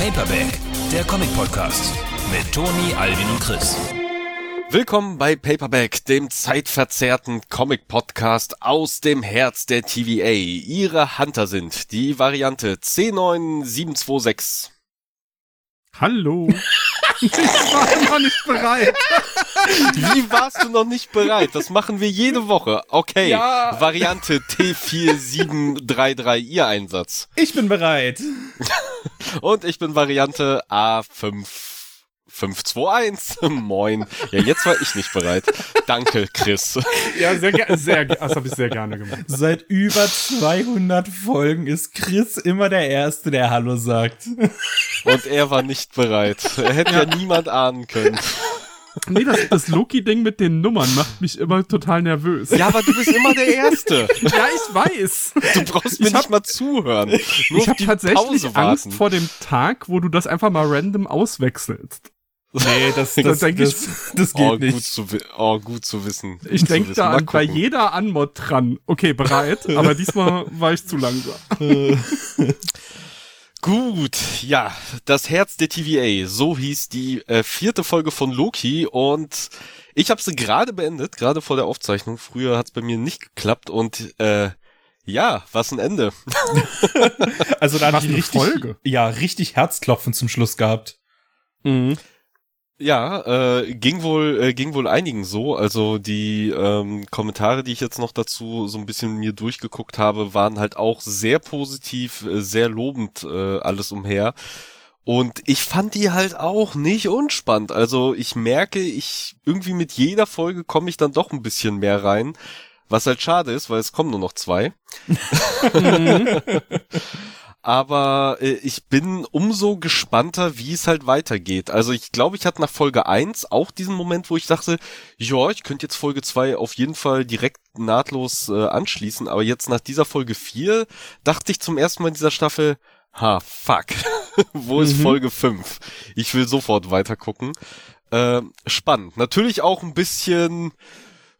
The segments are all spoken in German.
Paperback, der Comic-Podcast mit Toni, Alvin und Chris. Willkommen bei Paperback, dem zeitverzerrten Comic-Podcast aus dem Herz der TVA. Ihre Hunter sind die Variante C9726. Hallo. ich war noch nicht bereit. Wie warst du noch nicht bereit? Das machen wir jede Woche. Okay. Ja. Variante T4733, Ihr Einsatz. Ich bin bereit. Und ich bin Variante A5. 521. Moin. Ja, jetzt war ich nicht bereit. Danke, Chris. Ja, sehr gerne. Sehr, das habe ich sehr gerne gemacht. Seit über 200 Folgen ist Chris immer der Erste, der Hallo sagt. Und er war nicht bereit. Hätte ja, niemand ahnen können. Nee, das, das Loki-Ding mit den Nummern macht mich immer total nervös. Ja, aber du bist immer der Erste. Ja, ich weiß. Du brauchst mir Ich hab- nicht mal zuhören. Nur ich habe tatsächlich Angst warten. vor dem Tag, wo du das einfach mal random auswechselst. Nee, das, Das das, denk das, das geht Oh gut, nicht. zu, wi- oh, gut zu wissen. Ich Gut zu denke da an, bei jeder Anmod dran. Okay, bereit, aber diesmal war ich zu langsam. Gut, ja, das Herz der TVA, so hieß die äh, vierte Folge von Loki und ich habe sie gerade beendet, gerade vor der Aufzeichnung. Früher hat's bei mir nicht geklappt und äh, ja, was ein Ende. Also da hat die richtig, Folge. ja, richtig Herzklopfen zum Schluss gehabt. Mhm. Ja, äh, ging wohl, äh, ging wohl einigen so. Also die ähm, Kommentare, die ich jetzt noch dazu so ein bisschen mir durchgeguckt habe, waren halt auch sehr positiv, äh, sehr lobend äh, alles umher. Und ich fand die halt auch nicht unspannend. Also ich merke, ich irgendwie mit jeder Folge komme ich dann doch ein bisschen mehr rein. Was halt schade ist, weil es kommen nur noch zwei. Aber äh, ich bin umso gespannter, wie es halt weitergeht. Also ich glaube, ich hatte nach Folge 1 auch diesen Moment, wo ich dachte, ja, ich könnte jetzt Folge 2 auf jeden Fall direkt nahtlos äh, anschließen. Aber jetzt nach dieser Folge 4 dachte ich zum ersten Mal in dieser Staffel, ha, fuck, wo ist Mhm. Folge 5? Ich will sofort weitergucken. Äh, spannend. Natürlich auch ein bisschen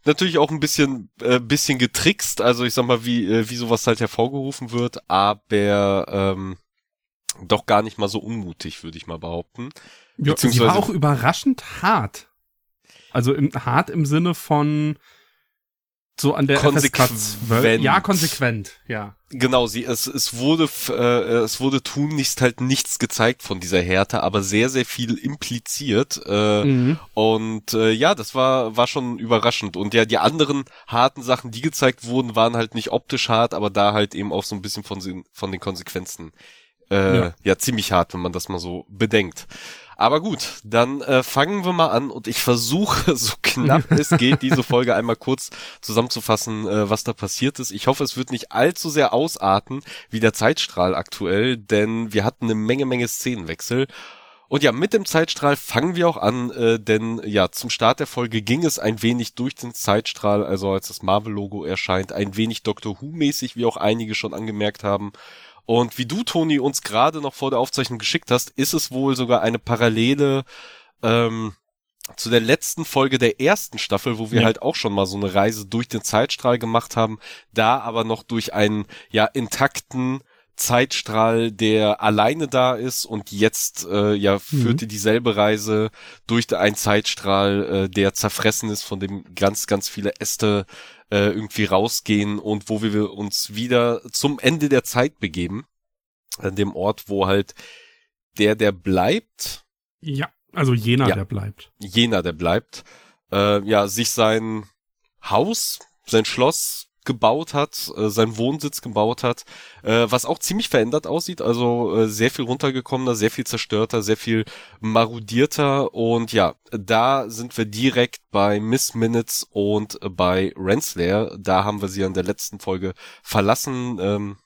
natürlich auch ein bisschen äh, bisschen getrickst, also ich sag mal, wie äh, wie sowas halt hervorgerufen wird, aber ähm, doch gar nicht mal so unmutig, würde ich mal behaupten. Ja, sie war auch überraschend hart. Also im, hart im Sinne von so an der Konsequent. FSK 12. Ja, konsequent, ja. Genau, sie es es wurde äh, es wurde tunlichst halt nichts gezeigt von dieser Härte, aber sehr sehr viel impliziert äh, Mhm. und äh, ja, das war war schon überraschend und ja, die anderen harten Sachen, die gezeigt wurden, waren halt nicht optisch hart, aber da halt eben auch so ein bisschen von den- von den Konsequenzen äh, ja. Ja. ziemlich hart, wenn man das mal so bedenkt. Aber gut, dann äh, fangen wir mal an und ich versuche, so knapp es geht, diese Folge einmal kurz zusammenzufassen, äh, was da passiert ist. Ich hoffe, es wird nicht allzu sehr ausarten wie der Zeitstrahl aktuell, denn wir hatten eine Menge, Menge Szenenwechsel. Und ja, mit dem Zeitstrahl fangen wir auch an, äh, denn ja, zum Start der Folge ging es ein wenig durch den Zeitstrahl, also als das Marvel-Logo erscheint, ein wenig Doctor Who-mäßig, wie auch einige schon angemerkt haben. Und wie du, Toni, uns gerade noch vor der Aufzeichnung geschickt hast, ist es wohl sogar eine Parallele ähm, zu der letzten Folge der ersten Staffel, wo wir Ja. halt auch schon mal so eine Reise durch den Zeitstrahl gemacht haben, da aber noch durch einen ja intakten Zeitstrahl, der alleine da ist und jetzt äh, ja führte dieselbe Reise durch einen Zeitstrahl, äh, der zerfressen ist, von dem ganz, ganz viele Äste äh, irgendwie rausgehen und wo wir uns wieder zum Ende der Zeit begeben, an dem Ort, wo halt der, der bleibt, Ja, also jener, Ja. der bleibt. jener, der bleibt, äh, ja, sich sein Haus, sein Schloss gebaut hat, äh, sein Wohnsitz gebaut hat, äh, was auch ziemlich verändert aussieht, also äh, sehr viel runtergekommener, sehr viel zerstörter, sehr viel marodierter und ja, da sind wir direkt bei Miss Minutes und bei Renslayer, da haben wir sie in der letzten Folge verlassen, ähm,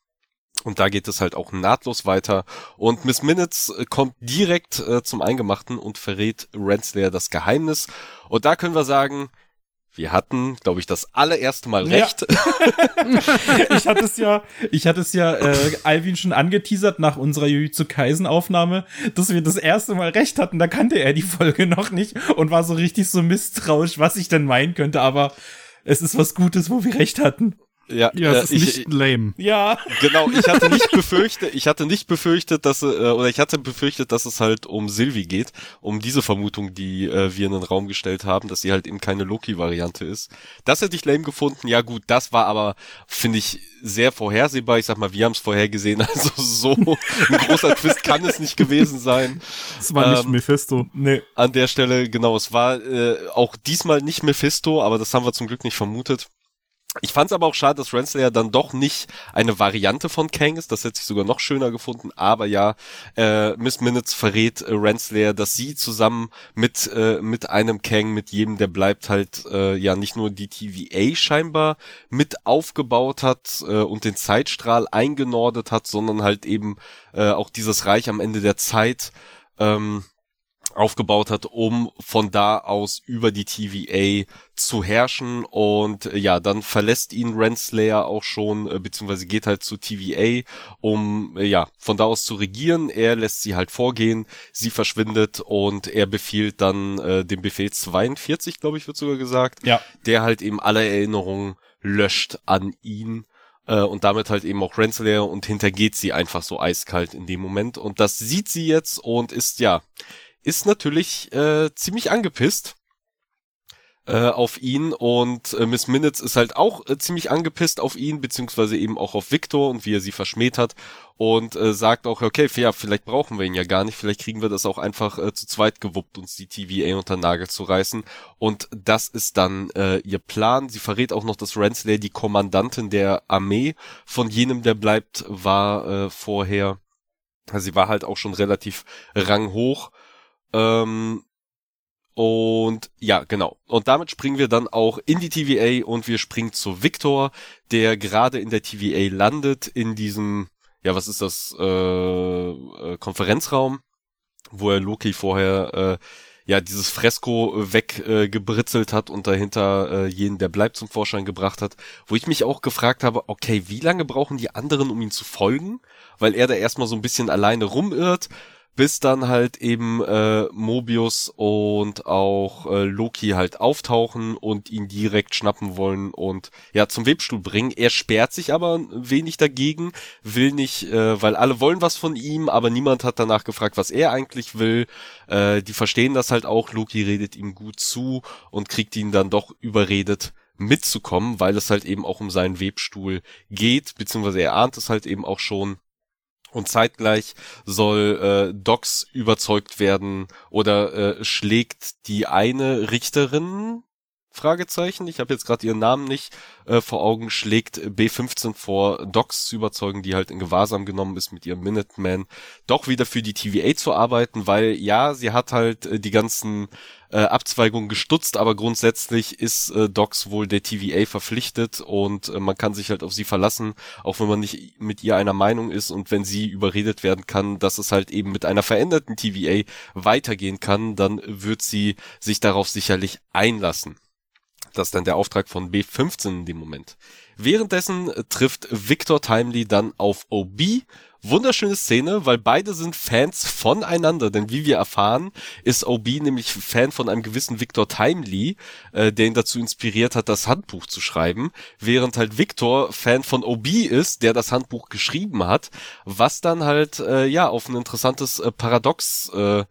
und da geht es halt auch nahtlos weiter. Und Miss Minutes äh, kommt direkt äh, zum Eingemachten und verrät Renslayer das Geheimnis. Und da können wir sagen, wir hatten, glaube ich, das allererste Mal Ja. recht. Ich hatte es ja, ich hatte es ja äh, Alvin schon angeteasert nach unserer Jujutsu Kaisen Aufnahme, dass wir das erste Mal recht hatten. Da kannte er die Folge noch nicht und war so richtig so misstrauisch, was ich denn meinen könnte. Aber es ist was Gutes, wo wir recht hatten. Ja, Ja, äh, es ist ich, nicht lame. Ja. Genau, ich hatte nicht befürchtet, ich hatte nicht befürchtet, dass äh, oder ich hatte befürchtet, dass es halt um Sylvie geht, um diese Vermutung, die äh, wir in den Raum gestellt haben, dass sie halt eben keine Loki-Variante ist. Das hätte ich lame gefunden. Ja gut, das war aber finde ich sehr vorhersehbar. Ich sag mal, wir haben es vorhergesehen, also so ein großer Twist kann es nicht gewesen sein. Es war nicht Ähm, Mephisto. Nee. An der Stelle genau, es war äh, auch diesmal nicht Mephisto, aber das haben wir zum Glück nicht vermutet. Ich fand es aber auch schade, dass Renslayer dann doch nicht eine Variante von Kang ist. Das hätte ich sogar noch schöner gefunden. Aber ja, äh, Miss Minutes verrät äh, Renslayer, dass sie zusammen mit äh, mit einem Kang, mit jedem, der bleibt, halt äh, ja nicht nur die TVA scheinbar mit aufgebaut hat äh, und den Zeitstrahl eingenordet hat, sondern halt eben äh, auch dieses Reich am Ende der Zeit ähm, aufgebaut hat, um von da aus über die TVA zu herrschen und äh, ja, dann verlässt ihn Renslayer auch schon, äh, beziehungsweise geht halt zu TVA, um äh, ja, von da aus zu regieren. Er lässt sie halt vorgehen, sie verschwindet und er befiehlt dann äh, den Befehl 42, glaube ich, wird sogar gesagt, Ja. der halt eben alle Erinnerungen löscht an ihn und damit halt eben auch Renslayer und hintergeht sie einfach so eiskalt in dem Moment und das sieht sie jetzt und ist ja ist natürlich äh, ziemlich angepisst äh, auf ihn und äh, Miss Minutes ist halt auch äh, ziemlich angepisst auf ihn, beziehungsweise eben auch auf Victor und wie er sie verschmäht hat und äh, sagt auch, okay, ja, vielleicht brauchen wir ihn ja gar nicht, vielleicht kriegen wir das auch einfach äh, zu zweit gewuppt, uns die TVA unter Nagel zu reißen und das ist dann äh, ihr Plan. Sie verrät auch noch, dass Renslayer die Kommandantin der Armee von jenem, der bleibt, war äh, vorher. Also sie war halt auch schon relativ ranghoch. Ähm, und ja, genau. Und damit springen wir dann auch in die TVA und wir springen zu Victor, der gerade in der TVA landet, in diesem, ja, was ist das, äh, äh, Konferenzraum, wo er Loki vorher, äh, ja, dieses Fresko weggebritzelt äh, hat und dahinter äh, jeden, der bleibt, zum Vorschein gebracht hat, wo ich mich auch gefragt habe, okay, wie lange brauchen die anderen, um ihm zu folgen? Weil er da erstmal so ein bisschen alleine rumirrt, bis dann halt eben äh, Mobius und auch äh, Loki halt auftauchen und ihn direkt schnappen wollen und ja zum Webstuhl bringen. Er sperrt sich aber wenig dagegen, will nicht, äh, weil alle wollen was von ihm, aber niemand hat danach gefragt, was er eigentlich will. Äh, die verstehen das halt auch. Loki redet ihm gut zu und kriegt ihn dann doch überredet mitzukommen, weil es halt eben auch um seinen Webstuhl geht, beziehungsweise er ahnt es halt eben auch schon. Und zeitgleich soll äh, Docs überzeugt werden oder äh, schlägt die eine Richterin Fragezeichen, ich habe jetzt gerade ihren Namen nicht äh, vor Augen, schlägt B15 vor, Docs zu überzeugen, die halt in Gewahrsam genommen ist mit ihrem Minuteman, doch wieder für die TVA zu arbeiten, weil ja, sie hat halt äh, die ganzen äh, Abzweigungen gestutzt, aber grundsätzlich ist äh, Docs wohl der TVA verpflichtet und äh, man kann sich halt auf sie verlassen, auch wenn man nicht mit ihr einer Meinung ist und wenn sie überredet werden kann, dass es halt eben mit einer veränderten TVA weitergehen kann, dann wird sie sich darauf sicherlich einlassen. Das ist dann der Auftrag von B15 in dem Moment. Währenddessen trifft Victor Timely dann auf OB. Wunderschöne Szene, weil beide sind Fans voneinander, denn wie wir erfahren, ist OB nämlich Fan von einem gewissen Victor Timely, äh, der ihn dazu inspiriert hat, das Handbuch zu schreiben, während halt Victor Fan von OB ist, der das Handbuch geschrieben hat, was dann halt äh, ja auf ein interessantes äh, Paradox äh,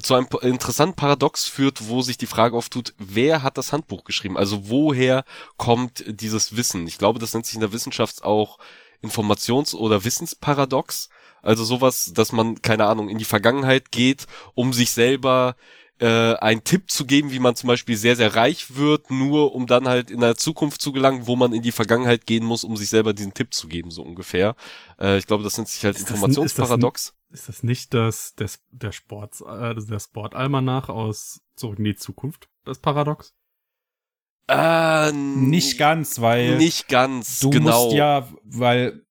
zu einem interessanten Paradox führt, wo sich die Frage auftut, wer hat das Handbuch geschrieben? Also woher kommt dieses Wissen? Ich glaube, das nennt sich in der Wissenschaft auch Informations- oder Wissensparadox. Also sowas, dass man, keine Ahnung, in die Vergangenheit geht, um sich selber äh, einen Tipp zu geben, wie man zum Beispiel sehr, sehr reich wird, nur um dann halt in der Zukunft zu gelangen, wo man in die Vergangenheit gehen muss, um sich selber diesen Tipp zu geben, so ungefähr. Äh, ich glaube, das nennt sich halt Ist Informationsparadox. Ist das nicht das, das der Sport, äh, der Sportalmanach aus Zurück in die Zukunft, das Paradox? Äh, Nicht ganz, weil Nicht ganz, du genau. musst ja, weil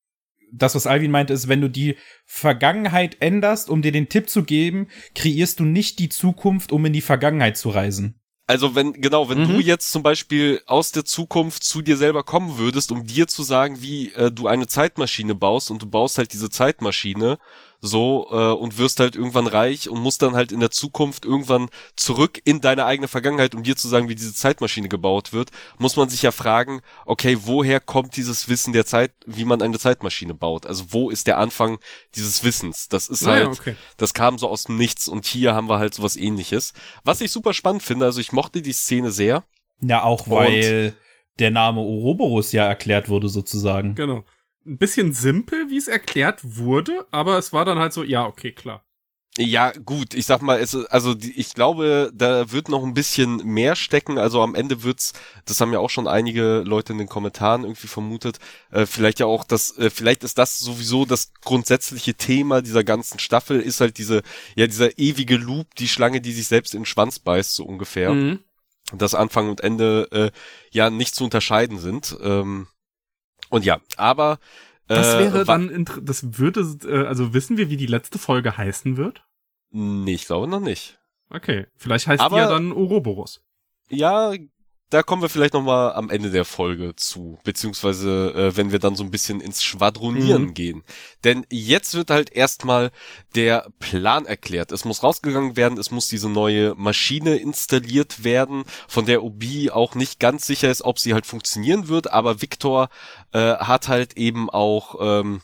das, was Alvin meinte, ist, wenn du die Vergangenheit änderst, um dir den Tipp zu geben, kreierst du nicht die Zukunft, um in die Vergangenheit zu reisen. Also wenn, genau, wenn Mhm. du jetzt zum Beispiel aus der Zukunft zu dir selber kommen würdest, um dir zu sagen, wie äh, du eine Zeitmaschine baust und du baust halt diese Zeitmaschine, so äh, und wirst halt irgendwann reich und musst dann halt in der Zukunft irgendwann zurück in deine eigene Vergangenheit, um dir zu sagen, wie diese Zeitmaschine gebaut wird, muss man sich ja fragen, okay, woher kommt dieses Wissen der Zeit, wie man eine Zeitmaschine baut? Also wo ist der Anfang dieses Wissens? Das ist Ah ja, halt, okay. das kam so aus dem Nichts und hier haben wir halt sowas ähnliches. Was ich super spannend finde, also ich mochte die Szene sehr. Ja, auch weil der Name Ouroboros ja erklärt wurde, sozusagen. Genau. Ein bisschen simpel, wie es erklärt wurde, aber es war dann halt so, ja, okay, klar. Ja, gut, ich sag mal, es, also die, ich glaube, da wird noch ein bisschen mehr stecken. Also am Ende wird's, das haben ja auch schon einige Leute in den Kommentaren irgendwie vermutet, äh, vielleicht ja auch das, äh, vielleicht ist das sowieso das grundsätzliche Thema dieser ganzen Staffel, ist halt diese, ja, dieser ewige Loop, die Schlange, die sich selbst in den Schwanz beißt, so ungefähr. Mhm. dass Anfang und Ende äh, ja nicht zu unterscheiden sind. Ähm, und ja, aber Das äh, wäre wa- dann, das würde, äh, also wissen wir, wie die letzte Folge heißen wird? Nee, ich glaube noch nicht. Okay, vielleicht heißt Aber- die ja dann Ouroboros. Ja, da kommen wir vielleicht noch mal am Ende der Folge zu, beziehungsweise äh, wenn wir dann so ein bisschen ins Schwadronieren Mhm. gehen. Denn jetzt wird halt erstmal der Plan erklärt. Es muss rausgegangen werden, es muss diese neue Maschine installiert werden, von der Obi auch nicht ganz sicher ist, ob sie halt funktionieren wird, aber Victor äh, hat halt eben auch ähm,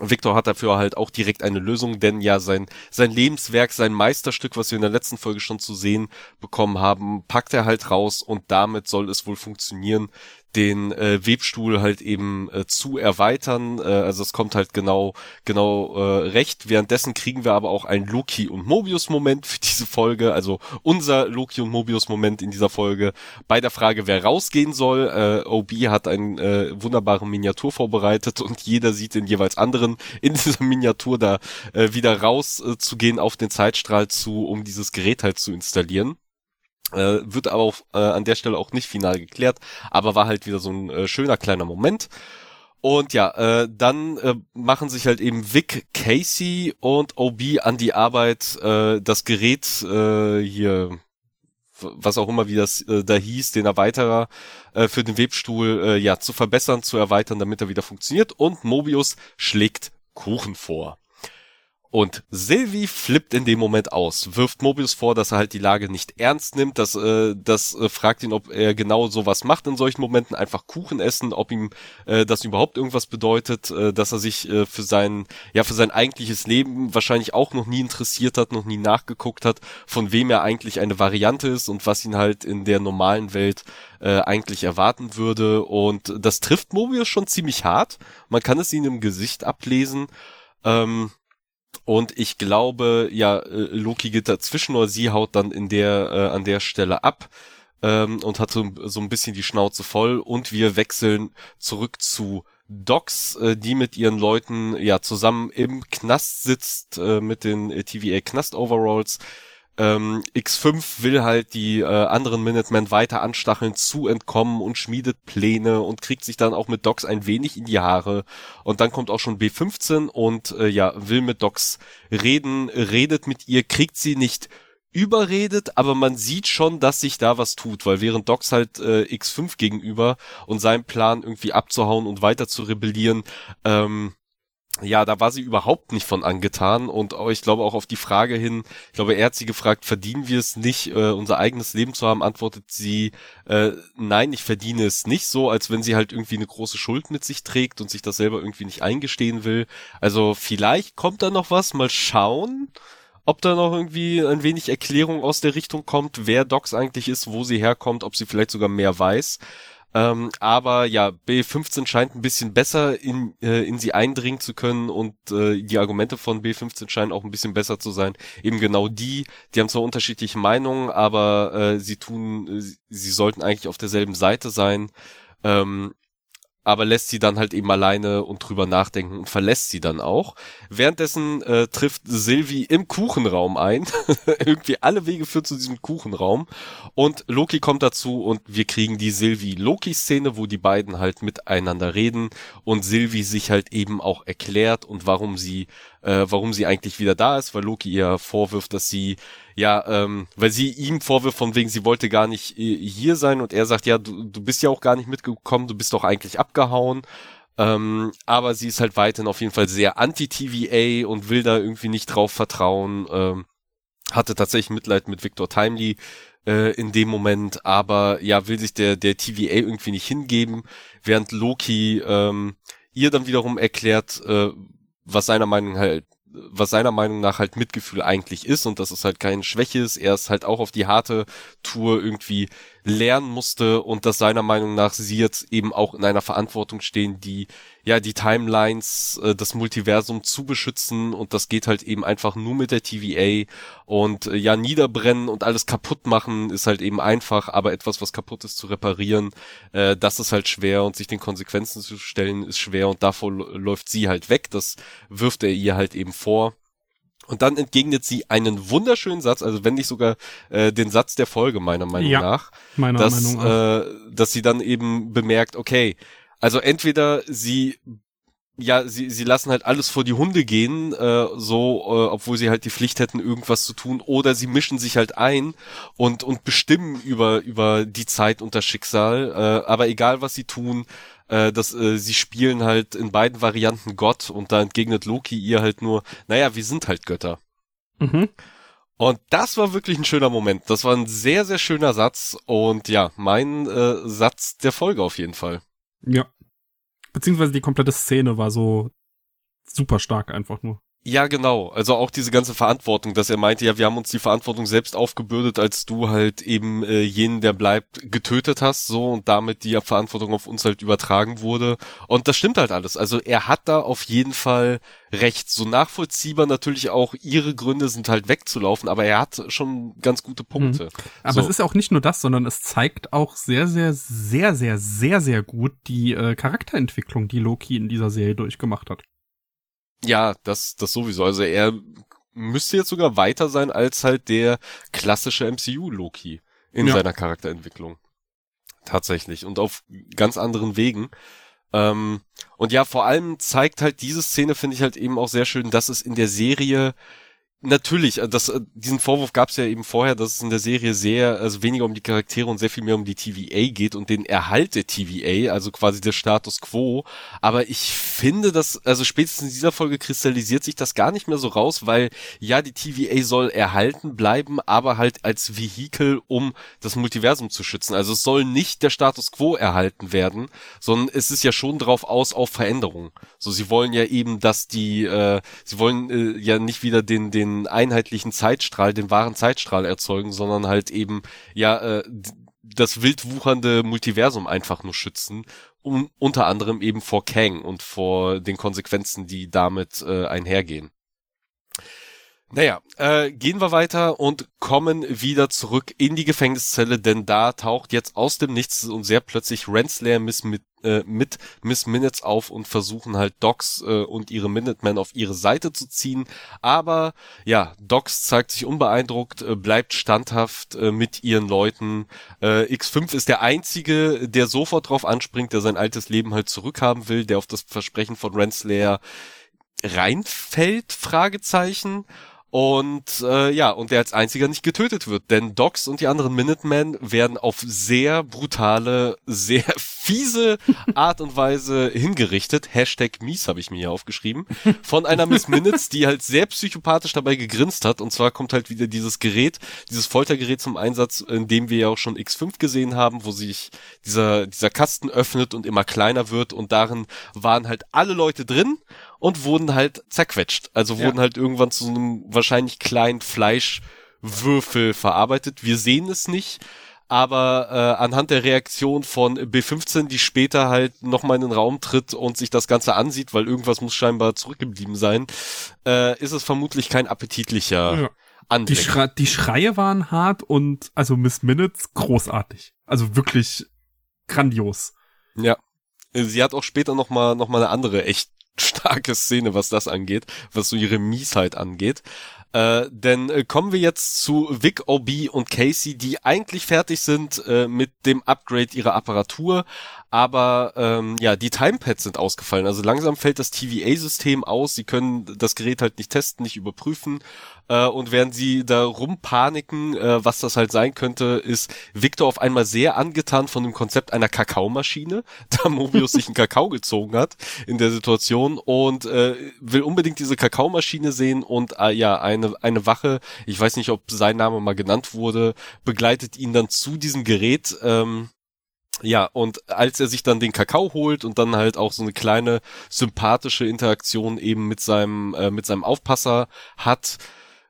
Victor hat dafür halt auch direkt eine Lösung, denn ja sein, sein Lebenswerk, sein Meisterstück, was wir in der letzten Folge schon zu sehen bekommen haben, packt er halt raus und damit soll es wohl funktionieren, den äh, Webstuhl halt eben äh, zu erweitern. Äh, also es kommt halt genau genau äh, recht. Währenddessen kriegen wir aber auch einen Loki und Mobius Moment für diese Folge, also unser Loki und Mobius Moment in dieser Folge. Bei der Frage, wer rausgehen soll, äh, OB hat einen äh, wunderbaren Miniatur vorbereitet und jeder sieht den jeweils anderen in dieser Miniatur da äh, wieder raus äh, zu gehen auf den Zeitstrahl zu, um dieses Gerät halt zu installieren. Äh, wird aber auch, äh, an der Stelle auch nicht final geklärt, aber war halt wieder so ein äh, schöner kleiner Moment. Und ja, äh, dann äh, machen sich halt eben Vic, Casey und OB an die Arbeit, äh, das Gerät äh, hier, was auch immer wie das äh, da hieß, den Erweiterer äh, für den Webstuhl äh, ja zu verbessern, zu erweitern, damit er wieder funktioniert. Und Mobius schlägt Kuchen vor. Und Sylvie flippt in dem Moment aus, wirft Mobius vor, dass er halt die Lage nicht ernst nimmt, dass äh, das äh, fragt ihn, ob er genau sowas macht in solchen Momenten, einfach Kuchen essen, ob ihm äh, das überhaupt irgendwas bedeutet, äh, dass er sich äh, für sein ja für sein eigentliches Leben wahrscheinlich auch noch nie interessiert hat, noch nie nachgeguckt hat, von wem er eigentlich eine Variante ist und was ihn halt in der normalen Welt äh, eigentlich erwarten würde und das trifft Mobius schon ziemlich hart. Man kann es ihm im Gesicht ablesen. Ähm, und ich glaube, ja, äh, Loki geht dazwischen oder sie haut dann in der, äh, an der Stelle ab ähm, und hat so, so ein bisschen die Schnauze voll und wir wechseln zurück zu Docs, äh, die mit ihren Leuten ja zusammen im Knast sitzt, äh, mit den äh, TVA Knast Overalls. Ähm, X5 will halt die äh, anderen Minutemen weiter anstacheln zu entkommen und schmiedet Pläne und kriegt sich dann auch mit Docs ein wenig in die Haare. Und dann kommt auch schon B15 und äh, ja, will mit Docs reden, redet mit ihr, kriegt sie nicht überredet, aber man sieht schon, dass sich da was tut, weil während Docs halt äh, X5 gegenüber und seinem Plan irgendwie abzuhauen und weiter zu rebellieren, ähm, ja, da war sie überhaupt nicht von angetan und ich glaube auch auf die Frage hin, ich glaube, er hat sie gefragt, verdienen wir es nicht, äh, unser eigenes Leben zu haben, antwortet sie, äh, nein, ich verdiene es nicht so, als wenn sie halt irgendwie eine große Schuld mit sich trägt und sich das selber irgendwie nicht eingestehen will. Also vielleicht kommt da noch was, mal schauen, ob da noch irgendwie ein wenig Erklärung aus der Richtung kommt, wer Docs eigentlich ist, wo sie herkommt, ob sie vielleicht sogar mehr weiß. Ähm, aber ja, B15 scheint ein bisschen besser in, äh, in sie eindringen zu können und äh, die Argumente von B15 scheinen auch ein bisschen besser zu sein. Eben genau die, die haben zwar unterschiedliche Meinungen, aber äh, sie tun, sie sollten eigentlich auf derselben Seite sein. Ähm, aber lässt sie dann halt eben alleine und drüber nachdenken und verlässt sie dann auch. Währenddessen äh, trifft Sylvie im Kuchenraum ein. Irgendwie alle Wege führen zu diesem Kuchenraum. Und Loki kommt dazu und wir kriegen die Sylvie-Loki-Szene, wo die beiden halt miteinander reden und Sylvie sich halt eben auch erklärt und warum sie, äh, warum sie eigentlich wieder da ist, weil Loki ihr vorwirft, dass sie ja, ähm, weil sie ihm vorwirft von wegen, sie wollte gar nicht äh, hier sein und er sagt, ja, du, du bist ja auch gar nicht mitgekommen, du bist doch eigentlich abgehauen. Ähm, aber sie ist halt weiterhin auf jeden Fall sehr anti-TVA und will da irgendwie nicht drauf vertrauen. Ähm, hatte tatsächlich Mitleid mit Victor Timely äh, in dem Moment, aber ja, will sich der, der TVA irgendwie nicht hingeben, während Loki ähm, ihr dann wiederum erklärt, äh, was seiner Meinung halt was seiner Meinung nach halt Mitgefühl eigentlich ist und dass es halt keine Schwäche ist. Er ist halt auch auf die harte Tour irgendwie lernen musste und dass seiner Meinung nach sie jetzt eben auch in einer Verantwortung stehen, die ja die Timelines, äh, das Multiversum zu beschützen. Und das geht halt eben einfach nur mit der TVA und äh, ja niederbrennen und alles kaputt machen ist halt eben einfach, aber etwas, was kaputt ist zu reparieren, äh, das ist halt schwer. Und sich den Konsequenzen zu stellen ist schwer. Und davor läuft sie halt weg, das wirft er ihr halt eben vor. Und dann entgegnet sie einen wunderschönen Satz, also wenn nicht sogar äh, den Satz der Folge meiner Meinung ja, nach, meiner dass, Meinung auch. Äh, dass sie dann eben bemerkt, okay, also entweder sie ja, sie, sie lassen halt alles vor die Hunde gehen, äh, so, äh, obwohl sie halt die Pflicht hätten, irgendwas zu tun, oder sie mischen sich halt ein und, und bestimmen über, über die Zeit und das Schicksal. Äh, aber egal was sie tun, äh, dass äh, sie spielen halt in beiden Varianten Gott und da entgegnet Loki ihr halt nur, naja, wir sind halt Götter. Mhm. Und das war wirklich ein schöner Moment. Das war ein sehr, sehr schöner Satz und ja, mein äh, Satz der Folge auf jeden Fall. Ja. Beziehungsweise die komplette Szene war so super stark einfach nur. Ja, genau. Also auch diese ganze Verantwortung, dass er meinte, ja, wir haben uns die Verantwortung selbst aufgebürdet, als du halt eben äh, jenen, der bleibt, getötet hast, so und damit die Verantwortung auf uns halt übertragen wurde. Und das stimmt halt alles. Also er hat da auf jeden Fall recht. So nachvollziehbar natürlich auch ihre Gründe sind halt wegzulaufen, aber er hat schon ganz gute Punkte. Mhm. Aber so. es ist auch nicht nur das, sondern es zeigt auch sehr, sehr, sehr, sehr, sehr, sehr gut die äh, Charakterentwicklung, die Loki in dieser Serie durchgemacht hat. Ja, das, das sowieso. Also er müsste jetzt sogar weiter sein als halt der klassische MCU-Loki in ja. seiner Charakterentwicklung. Tatsächlich. Und auf ganz anderen Wegen. Ähm, und ja, vor allem zeigt halt diese Szene, finde ich halt eben auch sehr schön, dass es in der Serie Natürlich, äh, das, äh, diesen Vorwurf gab es ja eben vorher, dass es in der Serie sehr, also weniger um die Charaktere und sehr viel mehr um die TVA geht und den Erhalt der TVA, also quasi der Status quo. Aber ich finde, dass, also spätestens in dieser Folge kristallisiert sich das gar nicht mehr so raus, weil ja, die TVA soll erhalten bleiben, aber halt als Vehikel, um das Multiversum zu schützen. Also es soll nicht der Status quo erhalten werden, sondern es ist ja schon drauf aus auf Veränderung. So, sie wollen ja eben, dass die, äh, sie wollen äh, ja nicht wieder den, den einheitlichen Zeitstrahl, den wahren Zeitstrahl erzeugen, sondern halt eben ja äh, das wild wuchernde Multiversum einfach nur schützen, um unter anderem eben vor Kang und vor den Konsequenzen, die damit äh, einhergehen. Naja, äh, gehen wir weiter und kommen wieder zurück in die Gefängniszelle, denn da taucht jetzt aus dem Nichts und sehr plötzlich Renslayer Miss mit, äh, mit Miss Minutes auf und versuchen halt Docs äh, und ihre Minutemen auf ihre Seite zu ziehen. Aber ja, Docs zeigt sich unbeeindruckt, äh, bleibt standhaft äh, mit ihren Leuten. Äh, X5 ist der einzige, der sofort drauf anspringt, der sein altes Leben halt zurückhaben will, der auf das Versprechen von Renslayer reinfällt, Fragezeichen. Und äh, ja, und der als einziger nicht getötet wird. Denn Docs und die anderen Minutemen werden auf sehr brutale, sehr fiese Art und Weise hingerichtet. Hashtag mies habe ich mir hier aufgeschrieben. Von einer Miss Minutes, die halt sehr psychopathisch dabei gegrinst hat. Und zwar kommt halt wieder dieses Gerät, dieses Foltergerät zum Einsatz, in dem wir ja auch schon X5 gesehen haben, wo sich dieser, dieser Kasten öffnet und immer kleiner wird. Und darin waren halt alle Leute drin und wurden halt zerquetscht. Also wurden ja. halt irgendwann zu einem wahrscheinlich kleinen Fleischwürfel verarbeitet. Wir sehen es nicht, aber äh, anhand der Reaktion von B15, die später halt nochmal in den Raum tritt und sich das Ganze ansieht, weil irgendwas muss scheinbar zurückgeblieben sein, äh, ist es vermutlich kein appetitlicher ja. Die, Schre die Schreie waren hart und also Miss Minutes großartig. Also wirklich grandios. Ja. Sie hat auch später nochmal noch mal eine andere echt starke Szene, was das angeht, was so ihre Miesheit angeht. Äh, denn äh, kommen wir jetzt zu Vic, OB und Casey, die eigentlich fertig sind äh, mit dem Upgrade ihrer Apparatur, aber ähm, ja, die Timepads sind ausgefallen. Also langsam fällt das TVA-System aus. Sie können das Gerät halt nicht testen, nicht überprüfen. Äh, und während sie da rumpaniken, äh, was das halt sein könnte, ist Victor auf einmal sehr angetan von dem Konzept einer Kakaomaschine, da Mobius sich einen Kakao gezogen hat in der Situation und äh, will unbedingt diese Kakaomaschine sehen und äh, ja, eine, eine Wache, ich weiß nicht, ob sein Name mal genannt wurde, begleitet ihn dann zu diesem Gerät. Ähm, ja, und als er sich dann den Kakao holt und dann halt auch so eine kleine sympathische Interaktion eben mit seinem äh, mit seinem Aufpasser hat,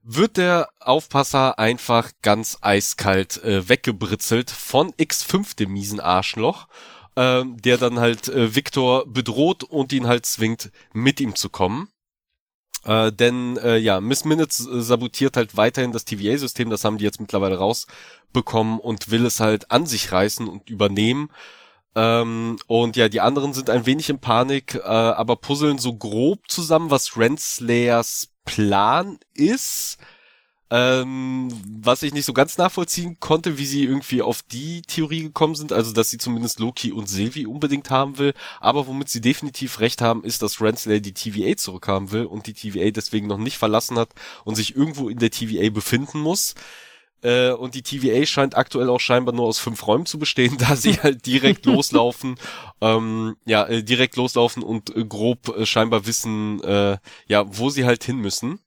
wird der Aufpasser einfach ganz eiskalt äh, weggebritzelt von X5, dem miesen Arschloch, äh, der dann halt äh, Victor bedroht und ihn halt zwingt, mit ihm zu kommen. Äh, denn äh, ja, Miss Minutes äh, sabotiert halt weiterhin das TVA-System, das haben die jetzt mittlerweile rausbekommen und will es halt an sich reißen und übernehmen. Ähm, und ja, die anderen sind ein wenig in Panik, äh, aber puzzeln so grob zusammen, was Renslayers Plan ist. Ähm, was ich nicht so ganz nachvollziehen konnte, wie sie irgendwie auf die Theorie gekommen sind, also dass sie zumindest Loki und Sylvie unbedingt haben will, aber womit sie definitiv recht haben, ist, dass Renslayer die TVA zurückhaben will und die TVA deswegen noch nicht verlassen hat und sich irgendwo in der TVA befinden muss. Äh, und die TVA scheint aktuell auch scheinbar nur aus fünf Räumen zu bestehen, da sie halt direkt loslaufen, ähm, ja, äh, direkt loslaufen und äh, grob äh, scheinbar wissen, äh, ja, wo sie halt hin müssen.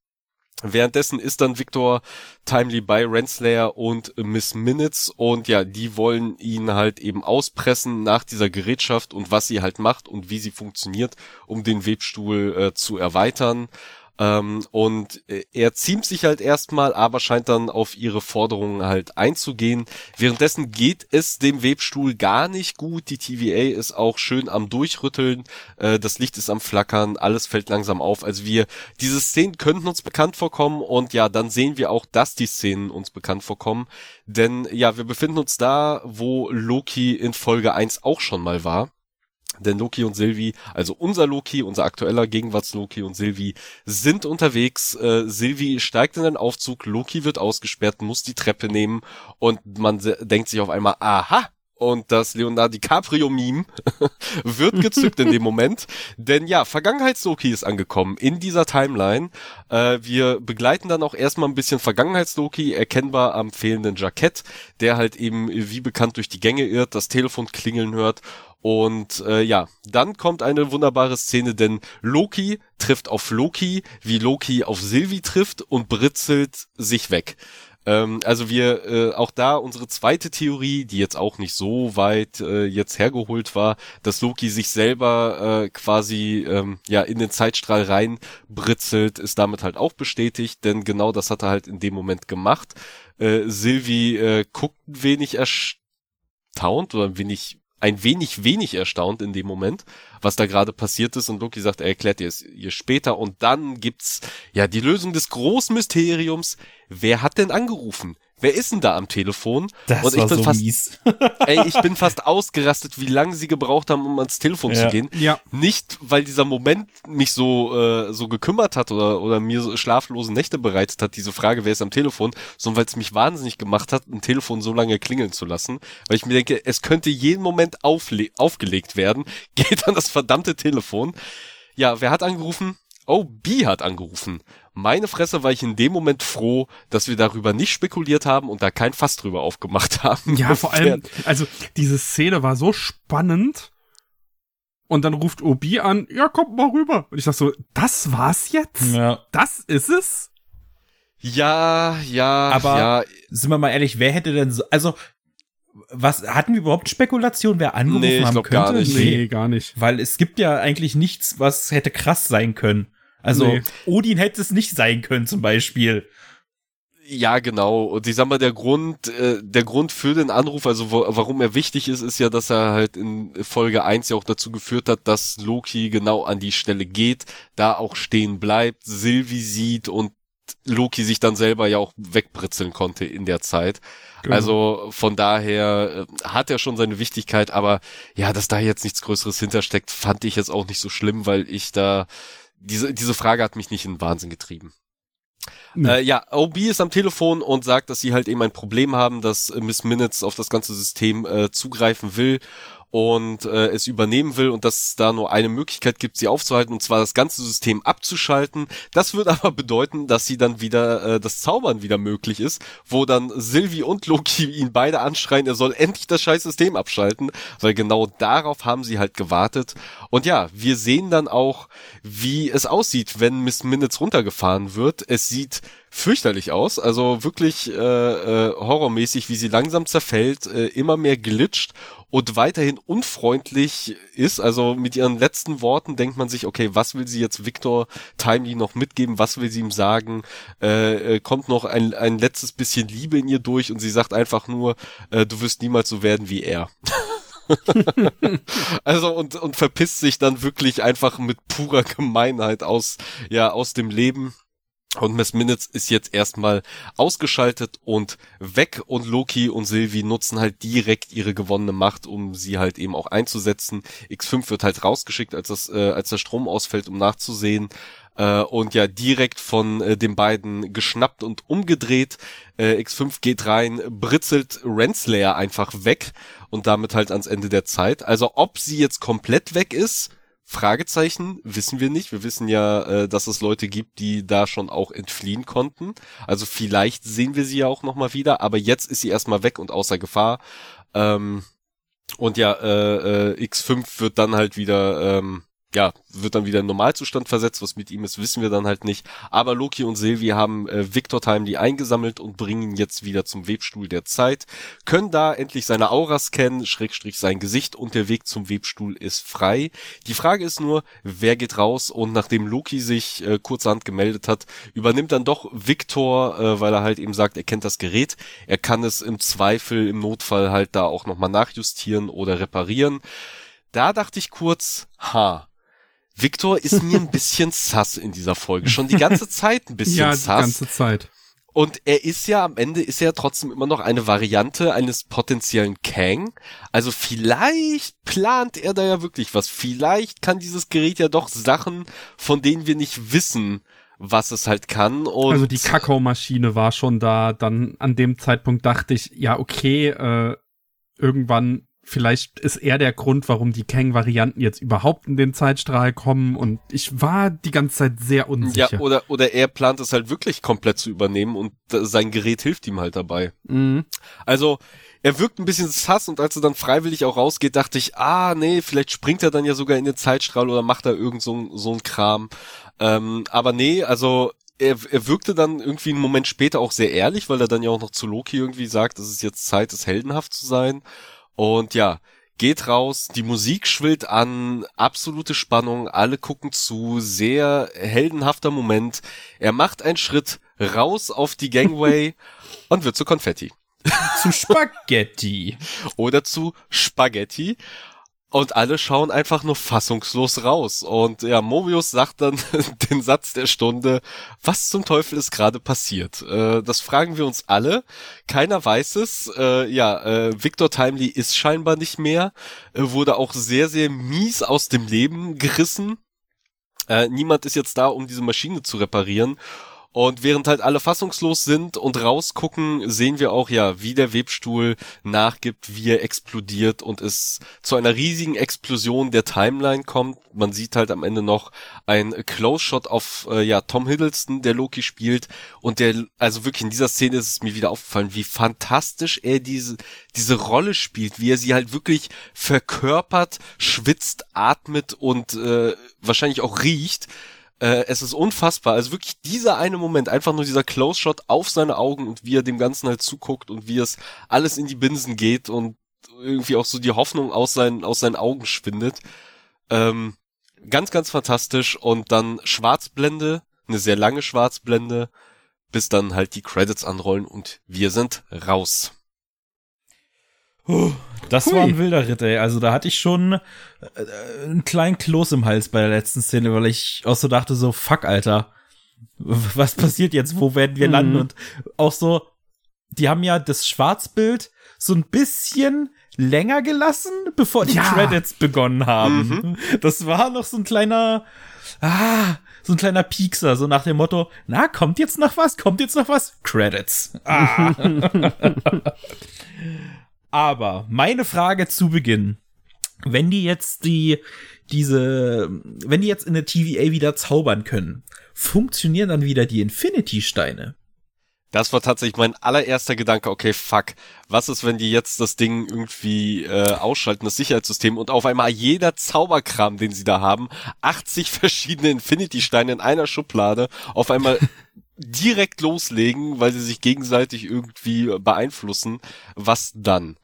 Währenddessen ist dann Victor timely bei Renslayer und Miss Minutes und ja, die wollen ihn halt eben auspressen nach dieser Gerätschaft und was sie halt macht und wie sie funktioniert, um den Webstuhl äh, zu erweitern. Ähm, und äh, er ziemt sich halt erstmal, aber scheint dann auf ihre Forderungen halt einzugehen. Währenddessen geht es dem Webstuhl gar nicht gut. Die TVA ist auch schön am Durchrütteln. Äh, das Licht ist am Flackern. Alles fällt langsam auf. Also wir, diese Szenen könnten uns bekannt vorkommen und ja, dann sehen wir auch, dass die Szenen uns bekannt vorkommen. Denn ja, wir befinden uns da, wo Loki in Folge 1 auch schon mal war. Denn Loki und Sylvie, also unser Loki, unser aktueller Gegenwarts-Loki und Sylvie sind unterwegs. Äh, Sylvie steigt in den Aufzug, Loki wird ausgesperrt, muss die Treppe nehmen und man denkt sich auf einmal, aha, und das Leonardo DiCaprio-Meme wird gezückt in dem Moment. Denn ja, Vergangenheits-Loki ist angekommen in dieser Timeline. Äh, wir begleiten dann auch erstmal ein bisschen Vergangenheits-Loki, erkennbar am fehlenden Jackett, der halt eben wie bekannt durch die Gänge irrt, das Telefon klingeln hört und äh, ja, dann kommt eine wunderbare Szene, denn Loki trifft auf Loki, wie Loki auf Sylvie trifft und britzelt sich weg. Ähm, also wir äh, auch da unsere zweite Theorie, die jetzt auch nicht so weit äh, jetzt hergeholt war, dass Loki sich selber äh, quasi ähm, ja in den Zeitstrahl rein britzelt, ist damit halt auch bestätigt, denn genau das hat er halt in dem Moment gemacht. Äh, Sylvie äh, guckt ein wenig erstaunt oder ein wenig ein wenig wenig erstaunt in dem Moment, was da gerade passiert ist und Loki sagt, er erklärt dir es ihr später und dann gibt's ja die Lösung des großen Mysteriums. Wer hat denn angerufen? Wer ist denn da am Telefon? Das und ich war bin so fast, mies. ey, ich bin fast ausgerastet, wie lange sie gebraucht haben, um ans Telefon Ja. zu gehen. Ja. Nicht, weil dieser Moment mich so äh, so gekümmert hat oder oder mir so schlaflose Nächte bereitet hat, diese Frage, wer ist am Telefon, sondern weil es mich wahnsinnig gemacht hat, ein Telefon so lange klingeln zu lassen, weil ich mir denke, es könnte jeden Moment aufle aufgelegt werden, geht an das verdammte Telefon. Ja, wer hat angerufen? Oh, B hat angerufen. Meine Fresse war ich in dem Moment froh, dass wir darüber nicht spekuliert haben und da kein Fass drüber aufgemacht haben. Ja, vor allem, also diese Szene war so spannend. Und dann ruft Obi an, ja, kommt mal rüber. Und ich sag so, das war's jetzt? Ja. Das ist es? Ja, ja, Aber- ja, Sind wir mal ehrlich, wer hätte denn so, also, was, hatten wir überhaupt Spekulation, wer angerufen Nee, ich haben glaub könnte? gar nicht. Nee, gar nicht. Weil es gibt ja eigentlich nichts, was hätte krass sein können. Also, Nee. Odin hätte es nicht sein können, zum Beispiel. Ja, genau. Und ich sag mal, der Grund, äh, der Grund für den Anruf, also wo, warum er wichtig ist, ist ja, dass er halt in Folge 1 ja auch dazu geführt hat, dass Loki genau an die Stelle geht, da auch stehen bleibt, Sylvie sieht und Loki sich dann selber ja auch wegbritzeln konnte in der Zeit. Genau. Also von daher äh, hat er schon seine Wichtigkeit, aber ja, dass da jetzt nichts Größeres hintersteckt, fand ich jetzt auch nicht so schlimm, weil ich da diese diese Frage hat mich nicht in den Wahnsinn getrieben. Nee. Äh, ja, OB ist am Telefon und sagt, dass sie halt eben ein Problem haben, dass Miss Minutes auf das ganze System äh, zugreifen will. Und äh, es übernehmen will und dass es da nur eine Möglichkeit gibt, sie aufzuhalten, und zwar das ganze System abzuschalten. Das würde aber bedeuten, dass sie dann wieder äh, das Zaubern wieder möglich ist, wo dann Sylvie und Loki ihn beide anschreien, er soll endlich das scheiß System abschalten, weil genau darauf haben sie halt gewartet. Und ja, wir sehen dann auch, wie es aussieht, wenn Miss Minutes runtergefahren wird. Es sieht fürchterlich aus, also wirklich äh, äh, horrormäßig, wie sie langsam zerfällt, äh, immer mehr glitscht und weiterhin unfreundlich ist. Also mit ihren letzten Worten denkt man sich, okay, was will sie jetzt Victor Timely noch mitgeben? Was will sie ihm sagen? Äh, äh, kommt noch ein, ein letztes bisschen Liebe in ihr durch und sie sagt einfach nur, äh, du wirst niemals so werden wie er. also und, und verpisst sich dann wirklich einfach mit purer Gemeinheit aus, ja, aus dem Leben. Und Miss Minutes ist jetzt erstmal ausgeschaltet und weg und Loki und Sylvie nutzen halt direkt ihre gewonnene Macht, um sie halt eben auch einzusetzen. X5 wird halt rausgeschickt, als das, äh, als der Strom ausfällt, um nachzusehen. Äh, und ja, direkt von äh, den beiden geschnappt und umgedreht. Äh, X5 geht rein, britzelt Renslayer einfach weg und damit halt ans Ende der Zeit. Also ob sie jetzt komplett weg ist, Fragezeichen wissen wir nicht. Wir wissen ja, äh, dass es Leute gibt, die da schon auch entfliehen konnten. Also vielleicht sehen wir sie ja auch noch mal wieder, aber jetzt ist sie erstmal weg und außer Gefahr. Ähm, und ja, äh, äh, X5 wird dann halt wieder ähm, ja, wird dann wieder in Normalzustand versetzt. Was mit ihm ist, wissen wir dann halt nicht. Aber Loki und Sylvie haben äh, Victor Timely eingesammelt und bringen ihn jetzt wieder zum Webstuhl der Zeit. Können da endlich seine Aura scannen, Schrägstrich sein Gesicht und der Weg zum Webstuhl ist frei. Die Frage ist nur, wer geht raus? Und nachdem Loki sich äh, kurzerhand gemeldet hat, übernimmt dann doch Victor, äh, weil er halt eben sagt, er kennt das Gerät. Er kann es im Zweifel, im Notfall halt da auch nochmal nachjustieren oder reparieren. Da dachte ich kurz, ha, Victor ist mir ein bisschen sass in dieser Folge. Schon die ganze Zeit ein bisschen ja, sass. Ja, die ganze Zeit. Und er ist ja am Ende ist er trotzdem immer noch eine Variante eines potenziellen Kang. Also vielleicht plant er da ja wirklich was. Vielleicht kann dieses Gerät ja doch Sachen, von denen wir nicht wissen, was es halt kann. Und also die Kakaomaschine war schon da. Dann an dem Zeitpunkt dachte ich, ja okay, äh, irgendwann vielleicht ist er der Grund, warum die Kang-Varianten jetzt überhaupt in den Zeitstrahl kommen und ich war die ganze Zeit sehr unsicher. Ja, oder, oder er plant es halt wirklich komplett zu übernehmen und sein Gerät hilft ihm halt dabei. Mhm. Also, er wirkt ein bisschen sass und als er dann freiwillig auch rausgeht, dachte ich, ah, nee, vielleicht springt er dann ja sogar in den Zeitstrahl oder macht da irgend so, so ein Kram. Ähm, aber nee, also er, er wirkte dann irgendwie einen Moment später auch sehr ehrlich, weil er dann ja auch noch zu Loki irgendwie sagt, es ist jetzt Zeit, es heldenhaft zu sein. Und ja, geht raus, die Musik schwillt an, absolute Spannung, alle gucken zu, sehr heldenhafter Moment. Er macht einen Schritt raus auf die Gangway und wird zu Konfetti. Zu Spaghetti. Oder zu Spaghetti. Und alle schauen einfach nur fassungslos raus. Und ja, Mobius sagt dann den Satz der Stunde, was zum Teufel ist gerade passiert? Äh, das fragen wir uns alle. Keiner weiß es. Äh, ja, äh, Victor Timely ist scheinbar nicht mehr, äh, wurde auch sehr, sehr mies aus dem Leben gerissen. Äh, niemand ist jetzt da, um diese Maschine zu reparieren. Und während halt alle fassungslos sind und rausgucken, sehen wir auch ja, wie der Webstuhl nachgibt, wie er explodiert und es zu einer riesigen Explosion der Timeline kommt. Man sieht halt am Ende noch ein Close-Shot auf äh, ja Tom Hiddleston, der Loki spielt und der, also wirklich in dieser Szene ist es mir wieder aufgefallen, wie fantastisch er diese diese Rolle spielt, wie er sie halt wirklich verkörpert, schwitzt, atmet und äh, wahrscheinlich auch riecht äh, es ist unfassbar. Also wirklich dieser eine Moment, einfach nur dieser Close-Shot auf seine Augen und wie er dem Ganzen halt zuguckt und wie es alles in die Binsen geht und irgendwie auch so die Hoffnung aus seinen, aus seinen Augen schwindet. Ähm, ganz, ganz fantastisch. Und dann Schwarzblende, eine sehr lange Schwarzblende, bis dann halt die Credits anrollen und wir sind raus. Das Hui. war ein wilder Ritt, ey. Also da hatte ich schon äh, einen kleinen Kloß im Hals bei der letzten Szene, weil ich auch so dachte, so, fuck, Alter. Was passiert jetzt? Wo werden wir mhm. landen? Und auch so, die haben ja das Schwarzbild so ein bisschen länger gelassen, bevor die ja. Credits begonnen haben. Mhm. Das war noch so ein kleiner, ah, so ein kleiner Piekser, so nach dem Motto, na, kommt jetzt noch was? Kommt jetzt noch was? Credits. Ah. Aber meine Frage zu Beginn. wenn die jetzt die, diese, wenn die jetzt in der TVA wieder zaubern können, funktionieren dann wieder die Infinity-Steine. Das war tatsächlich mein allererster Gedanke, okay, fuck, was ist, wenn die jetzt das Ding irgendwie äh, ausschalten, das Sicherheitssystem, und auf einmal jeder Zauberkram, den sie da haben, 80 verschiedene Infinity-Steine in einer Schublade, auf einmal direkt loslegen, weil sie sich gegenseitig irgendwie beeinflussen, was dann?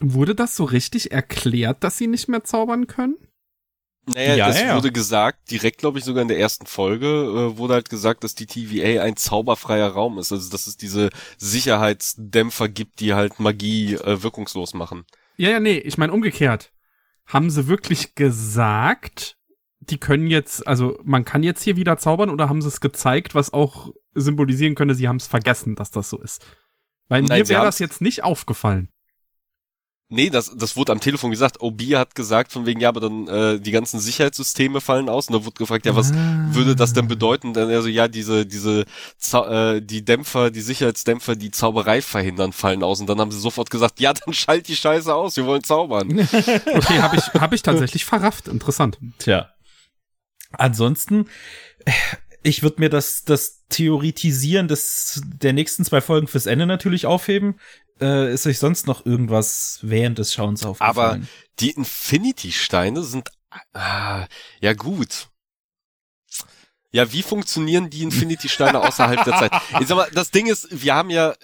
Wurde das so richtig erklärt, dass sie nicht mehr zaubern können? Naja, Ja, das ja. wurde gesagt, direkt glaube ich sogar in der ersten Folge, äh, wurde halt gesagt, dass die TVA ein zauberfreier Raum ist. Also dass es diese Sicherheitsdämpfer gibt, die halt Magie äh, wirkungslos machen. Ja, ja, nee, ich meine umgekehrt. Haben sie wirklich gesagt, die können jetzt, also man kann jetzt hier wieder zaubern oder haben sie es gezeigt, was auch symbolisieren könnte, sie haben es vergessen, dass das so ist? Weil Nein, mir wäre das jetzt nicht aufgefallen. Nee, das, das wurde am Telefon gesagt. OB hat gesagt von wegen, ja, aber dann äh, die ganzen Sicherheitssysteme fallen aus. Und da wurde gefragt, ja, was Ah. würde das denn bedeuten? Dann also ja, diese, diese, Zau äh, die Dämpfer, die Sicherheitsdämpfer, die Zauberei verhindern, fallen aus. Und dann haben sie sofort gesagt, ja, dann schalt die Scheiße aus, wir wollen zaubern. Okay, habe ich, hab ich tatsächlich verrafft. Interessant. Tja. Ansonsten, ich würde mir das, das Theoretisieren des, der nächsten zwei Folgen fürs Ende natürlich aufheben. Äh, ist euch sonst noch irgendwas während des Schauens Aber aufgefallen? die Infinity-Steine sind, ah, ja gut. Ja, wie funktionieren die Infinity-Steine außerhalb der Zeit? Ich sag mal, das Ding ist, wir haben ja,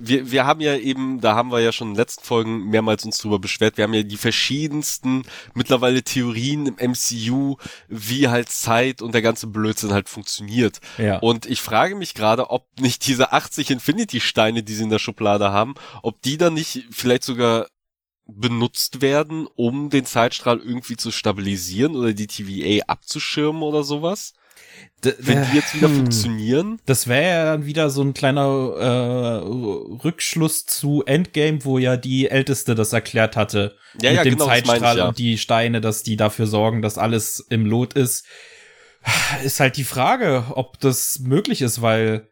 wir, wir haben ja eben, da haben wir ja schon in den letzten Folgen mehrmals uns drüber beschwert, wir haben ja die verschiedensten mittlerweile Theorien im MCU, wie halt Zeit und der ganze Blödsinn halt funktioniert. ja. Und ich frage mich gerade, ob nicht diese 80 Infinity-Steine, die sie in der Schublade haben, ob die dann nicht vielleicht sogar benutzt werden, um den Zeitstrahl irgendwie zu stabilisieren oder die TVA abzuschirmen oder sowas. D- Wenn die jetzt wieder hm. funktionieren. Das wäre ja dann wieder so ein kleiner äh, Rückschluss zu Endgame, wo ja die Älteste das erklärt hatte. Ja, mit ja, dem genau, das meine ich, Zeitstrahl ja. und die Steine, dass die dafür sorgen, dass alles im Lot ist. Ist halt die Frage, ob das möglich ist, weil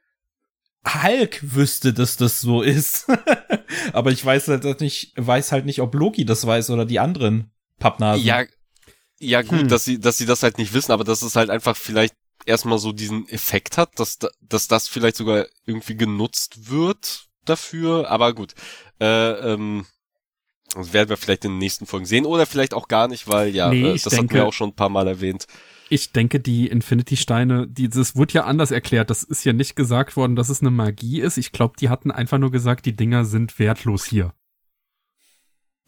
Hulk wüsste, dass das so ist. Aber ich weiß halt nicht, weiß halt nicht, ob Loki das weiß oder die anderen Pappnasen. Ja, ja gut, Hm. dass sie, dass sie das halt nicht wissen, aber dass es halt einfach vielleicht erstmal so diesen Effekt hat, dass, da- dass das vielleicht sogar irgendwie genutzt wird dafür. Aber gut, äh, ähm, das werden wir vielleicht in den nächsten Folgen sehen oder vielleicht auch gar nicht, weil ja, Nee, äh, das hatten denke- wir auch schon ein paar Mal erwähnt. Ich denke, die Infinity-Steine, die, das wurde ja anders erklärt. Das ist ja nicht gesagt worden, dass es eine Magie ist. Ich glaube, die hatten einfach nur gesagt, die Dinger sind wertlos hier.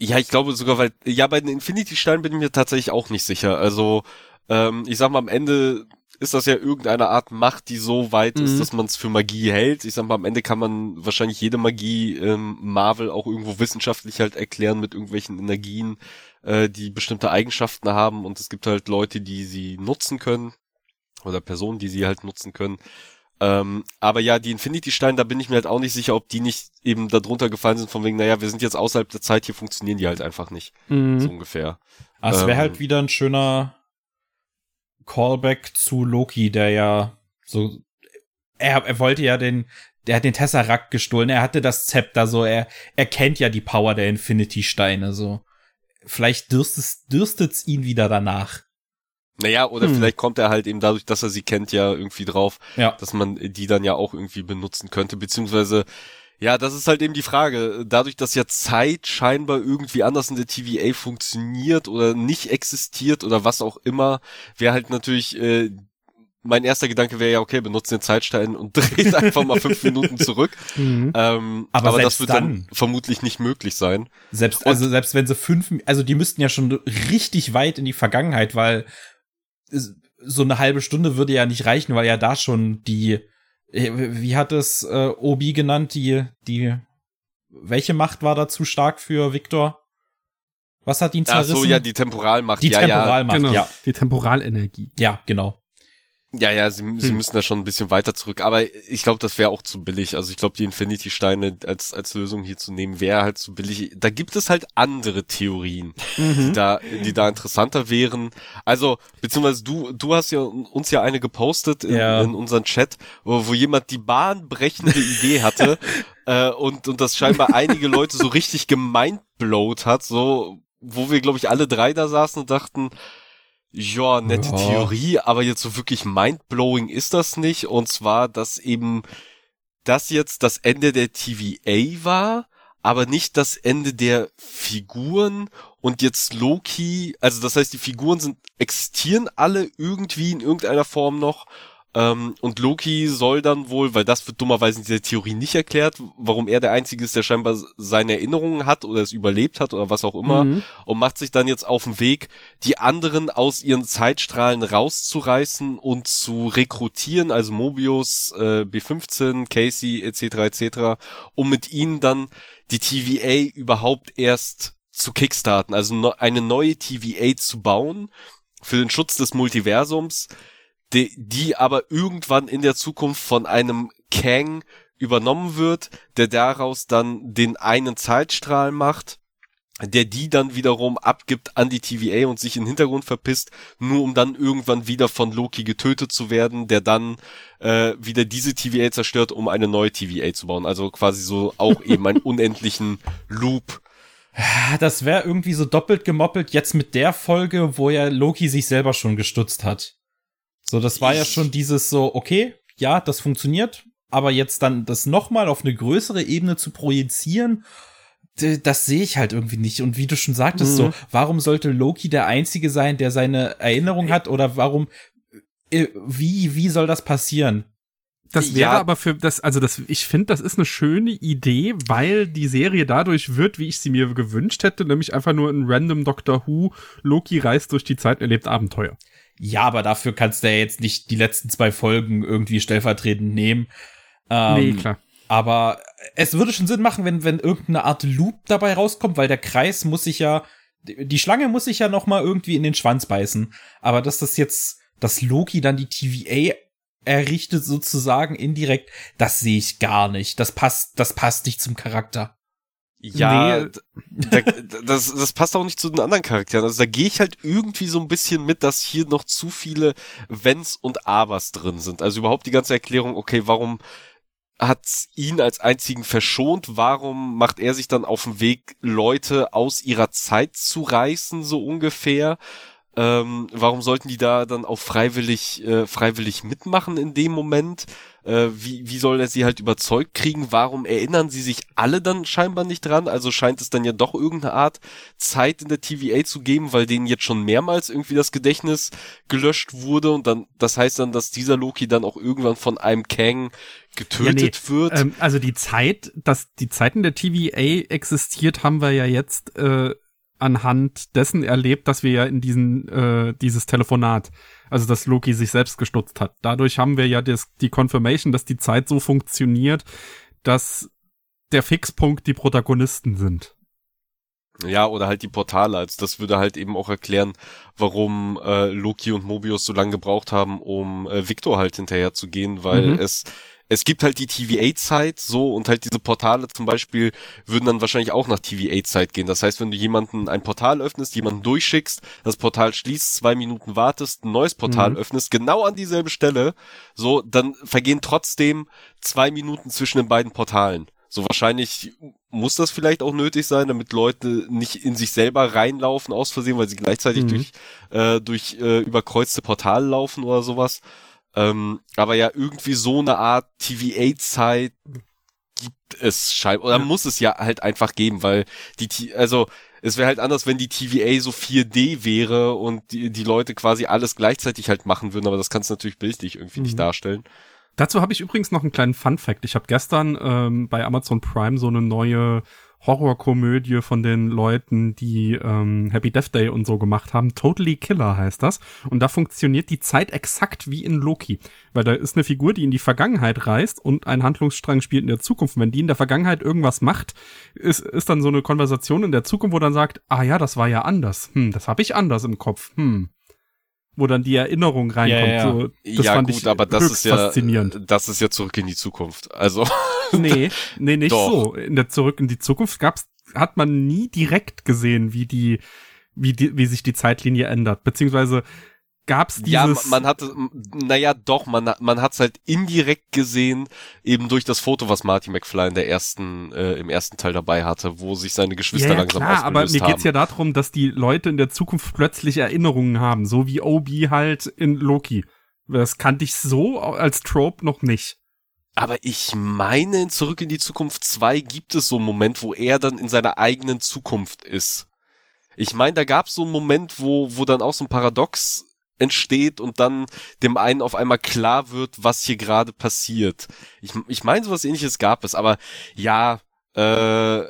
Ja, ich glaube sogar, weil, ja, bei den Infinity-Steinen bin ich mir tatsächlich auch nicht sicher. Also, ähm, ich sag mal, am Ende ist das ja irgendeine Art Macht, die so weit ist, Mhm. dass man es für Magie hält. Ich sag mal, am Ende kann man wahrscheinlich jede Magie ähm, Marvel auch irgendwo wissenschaftlich halt erklären mit irgendwelchen Energien, äh, die bestimmte Eigenschaften haben und es gibt halt Leute, die sie nutzen können oder Personen, die sie halt nutzen können. Ähm, aber ja, die Infinity-Steine, da bin ich mir halt auch nicht sicher, ob die nicht eben darunter gefallen sind, von wegen, naja, wir sind jetzt außerhalb der Zeit, hier funktionieren die halt einfach nicht. So ungefähr. Ah, es wäre Ähm. halt wieder ein schöner Callback zu Loki, der ja so, er, er wollte ja den, der hat den Tesseract gestohlen, er hatte das Zepter so, er, er kennt ja die Power der Infinity-Steine so. Vielleicht dürstet's, dürstet's ihn wieder danach. Naja, oder Hm. vielleicht kommt er halt eben dadurch, dass er sie kennt, ja irgendwie drauf, Ja. dass man die dann ja auch irgendwie benutzen könnte, beziehungsweise, ja, das ist halt eben die Frage. Dadurch, dass ja Zeit scheinbar irgendwie anders in der TVA funktioniert oder nicht existiert oder was auch immer, wäre halt natürlich, äh, mein erster Gedanke wäre ja, okay, benutzt den Zeitstein und dreht einfach mal fünf Minuten zurück. Mhm. Ähm, Aber aber, das wird dann, dann- vermutlich nicht möglich sein. Selbst, Und- also selbst wenn sie fünf, also die müssten ja schon richtig weit in die Vergangenheit, weil so eine halbe Stunde würde ja nicht reichen, weil ja da schon die, wie hat es äh, Obi genannt, die, die, welche Macht war da zu stark für Victor? Was hat ihn Ach zerrissen? so, ja, die Temporalmacht. Die ja, Temporalmacht, Genau, ja. die Temporalenergie. Ja, genau. Ja, ja, sie, sie Hm. müssen da schon ein bisschen weiter zurück. Aber ich glaube, das wäre auch zu billig. Also ich glaube, die Infinity-Steine als, als Lösung hier zu nehmen, wäre halt zu billig. Da gibt es halt andere Theorien, die da, die da interessanter wären. Also, beziehungsweise du, du hast ja uns ja eine gepostet in, Ja. in unseren Chat, wo, wo jemand die bahnbrechende Idee hatte, äh, und, und das scheinbar einige Leute so richtig gemindblowt hat, so, wo wir, glaube ich, alle drei da saßen und dachten, ja, nette Ja. Theorie, aber jetzt so wirklich mindblowing ist das nicht. Und zwar, dass eben das jetzt das Ende der TVA war, aber nicht das Ende der Figuren und jetzt Loki, also das heißt, die Figuren sind, existieren alle irgendwie in irgendeiner Form noch. Ähm, und Loki soll dann wohl, weil das wird dummerweise in dieser Theorie nicht erklärt, warum er der Einzige ist, der scheinbar seine Erinnerungen hat oder es überlebt hat oder was auch immer, Mhm. und macht sich dann jetzt auf den Weg, die anderen aus ihren Zeitstrahlen rauszureißen und zu rekrutieren, also Mobius, äh, B15, Casey etc. etc., um mit ihnen dann die TVA überhaupt erst zu kickstarten, also eine neue TVA zu bauen für den Schutz des Multiversums, die, die aber irgendwann in der Zukunft von einem Kang übernommen wird, der daraus dann den einen Zeitstrahl macht, der die dann wiederum abgibt an die TVA und sich in den Hintergrund verpisst, nur um dann irgendwann wieder von Loki getötet zu werden, der dann äh, wieder diese TVA zerstört, um eine neue TVA zu bauen. Also quasi so auch eben einen unendlichen Loop. Das wäre irgendwie so doppelt gemoppelt jetzt mit der Folge, wo ja Loki sich selber schon gestutzt hat. So, das war ja schon dieses so, okay, ja, das funktioniert, aber jetzt dann das nochmal auf eine größere Ebene zu projizieren, das sehe ich halt irgendwie nicht. Und wie du schon sagtest, Mhm. so, warum sollte Loki der Einzige sein, der seine Erinnerung hat oder warum, äh, wie, wie soll das passieren? Das wäre Ja. aber für das, also das, ich finde, das ist eine schöne Idee, weil die Serie dadurch wird, wie ich sie mir gewünscht hätte, nämlich einfach nur ein random Doctor Who, Loki reist durch die Zeit und erlebt Abenteuer. Ja, aber dafür kannst du ja jetzt nicht die letzten zwei Folgen irgendwie stellvertretend nehmen. Ähm, nee, klar. Aber es würde schon Sinn machen, wenn, wenn irgendeine Art Loop dabei rauskommt, weil der Kreis muss sich ja, die Schlange muss sich ja noch mal irgendwie in den Schwanz beißen. Aber dass das jetzt, dass Loki dann die TVA errichtet sozusagen indirekt, das sehe ich gar nicht. Das passt, das passt nicht zum Charakter. Ja, Nee. da, das, das passt auch nicht zu den anderen Charakteren. Also da gehe ich halt irgendwie so ein bisschen mit, dass hier noch zu viele Wenns und Abers drin sind. Also überhaupt die ganze Erklärung, okay, warum hat's ihn als einzigen verschont? Warum macht er sich dann auf den Weg, Leute aus ihrer Zeit zu reißen, so ungefähr? Ähm, warum sollten die da dann auch freiwillig, äh, freiwillig mitmachen in dem Moment? Äh, wie, wie soll er sie halt überzeugt kriegen? Warum erinnern sie sich alle dann scheinbar nicht dran? Also scheint es dann ja doch irgendeine Art Zeit in der TVA zu geben, weil denen jetzt schon mehrmals irgendwie das Gedächtnis gelöscht wurde und dann, das heißt dann, dass dieser Loki dann auch irgendwann von einem Kang getötet wird. Ähm, also die Zeit, dass die Zeiten der TVA existiert, haben wir ja jetzt äh, anhand dessen erlebt, dass wir ja in diesen äh, dieses Telefonat, also dass Loki sich selbst gestutzt hat. Dadurch haben wir ja das, die Confirmation, dass die Zeit so funktioniert, dass der Fixpunkt die Protagonisten sind. Ja, oder halt die Portale. Also das würde halt eben auch erklären, warum äh, Loki und Mobius so lange gebraucht haben, um äh, Victor halt hinterher zu gehen, weil Mhm. es es gibt halt die TVA-Zeit so und halt diese Portale zum Beispiel würden dann wahrscheinlich auch nach TVA-Zeit gehen. Das heißt, wenn du jemanden ein Portal öffnest, jemanden durchschickst, das Portal schließt, zwei Minuten wartest, ein neues Portal Mhm. öffnest, genau an dieselbe Stelle, so, dann vergehen trotzdem zwei Minuten zwischen den beiden Portalen. So wahrscheinlich muss das vielleicht auch nötig sein, damit Leute nicht in sich selber reinlaufen aus Versehen, weil sie gleichzeitig Mhm. durch, äh, durch äh, überkreuzte Portale laufen oder sowas. Ähm, aber ja, irgendwie so eine Art TVA-Zeit gibt es scheinbar, oder Ja. muss es ja halt einfach geben, weil die, T- also es wäre halt anders, wenn die TVA so 4D wäre und die, die Leute quasi alles gleichzeitig halt machen würden, aber das kannst du natürlich bildlich irgendwie Mhm. nicht darstellen. Dazu habe ich übrigens noch einen kleinen Fun-Fact. Ich habe gestern ähm, bei Amazon Prime so eine neue Horrorkomödie von den Leuten, die ähm, Happy Death Day und so gemacht haben. Totally Killer heißt das. Und da funktioniert die Zeit exakt wie in Loki. Weil da ist eine Figur, die in die Vergangenheit reist und ein Handlungsstrang spielt in der Zukunft. Wenn die in der Vergangenheit irgendwas macht, ist, ist dann so eine Konversation in der Zukunft, wo dann sagt, ah ja, das war ja anders. Hm, das habe ich anders im Kopf. Hm. Wo dann die Erinnerung reinkommt. Ja, ja. So, das ja, fand gut, ich aber das ist ja, faszinierend. das ist ja zurück in die Zukunft. Also, Nee, nee, nicht Doch. so. In der Zurück in die Zukunft gab's, hat man nie direkt gesehen, wie die, wie die, wie sich die Zeitlinie ändert. Beziehungsweise gab's dieses. Ja, man hatte, naja, doch, man, man hat's halt indirekt gesehen, eben durch das Foto, was Marty McFly in der ersten, äh, im ersten Teil dabei hatte, wo sich seine Geschwister ja, ja, langsam klar, aber mir haben. geht's ja darum, dass die Leute in der Zukunft plötzlich Erinnerungen haben, so wie Obi halt in Loki. Das kannte ich so als Trope noch nicht. Aber ich meine, in Zurück in die Zukunft 2 gibt es so einen Moment, wo er dann in seiner eigenen Zukunft ist. Ich meine, da gab es so einen Moment, wo, wo dann auch so ein Paradox entsteht und dann dem einen auf einmal klar wird, was hier gerade passiert. Ich, ich meine, sowas ähnliches gab es, aber ja, äh,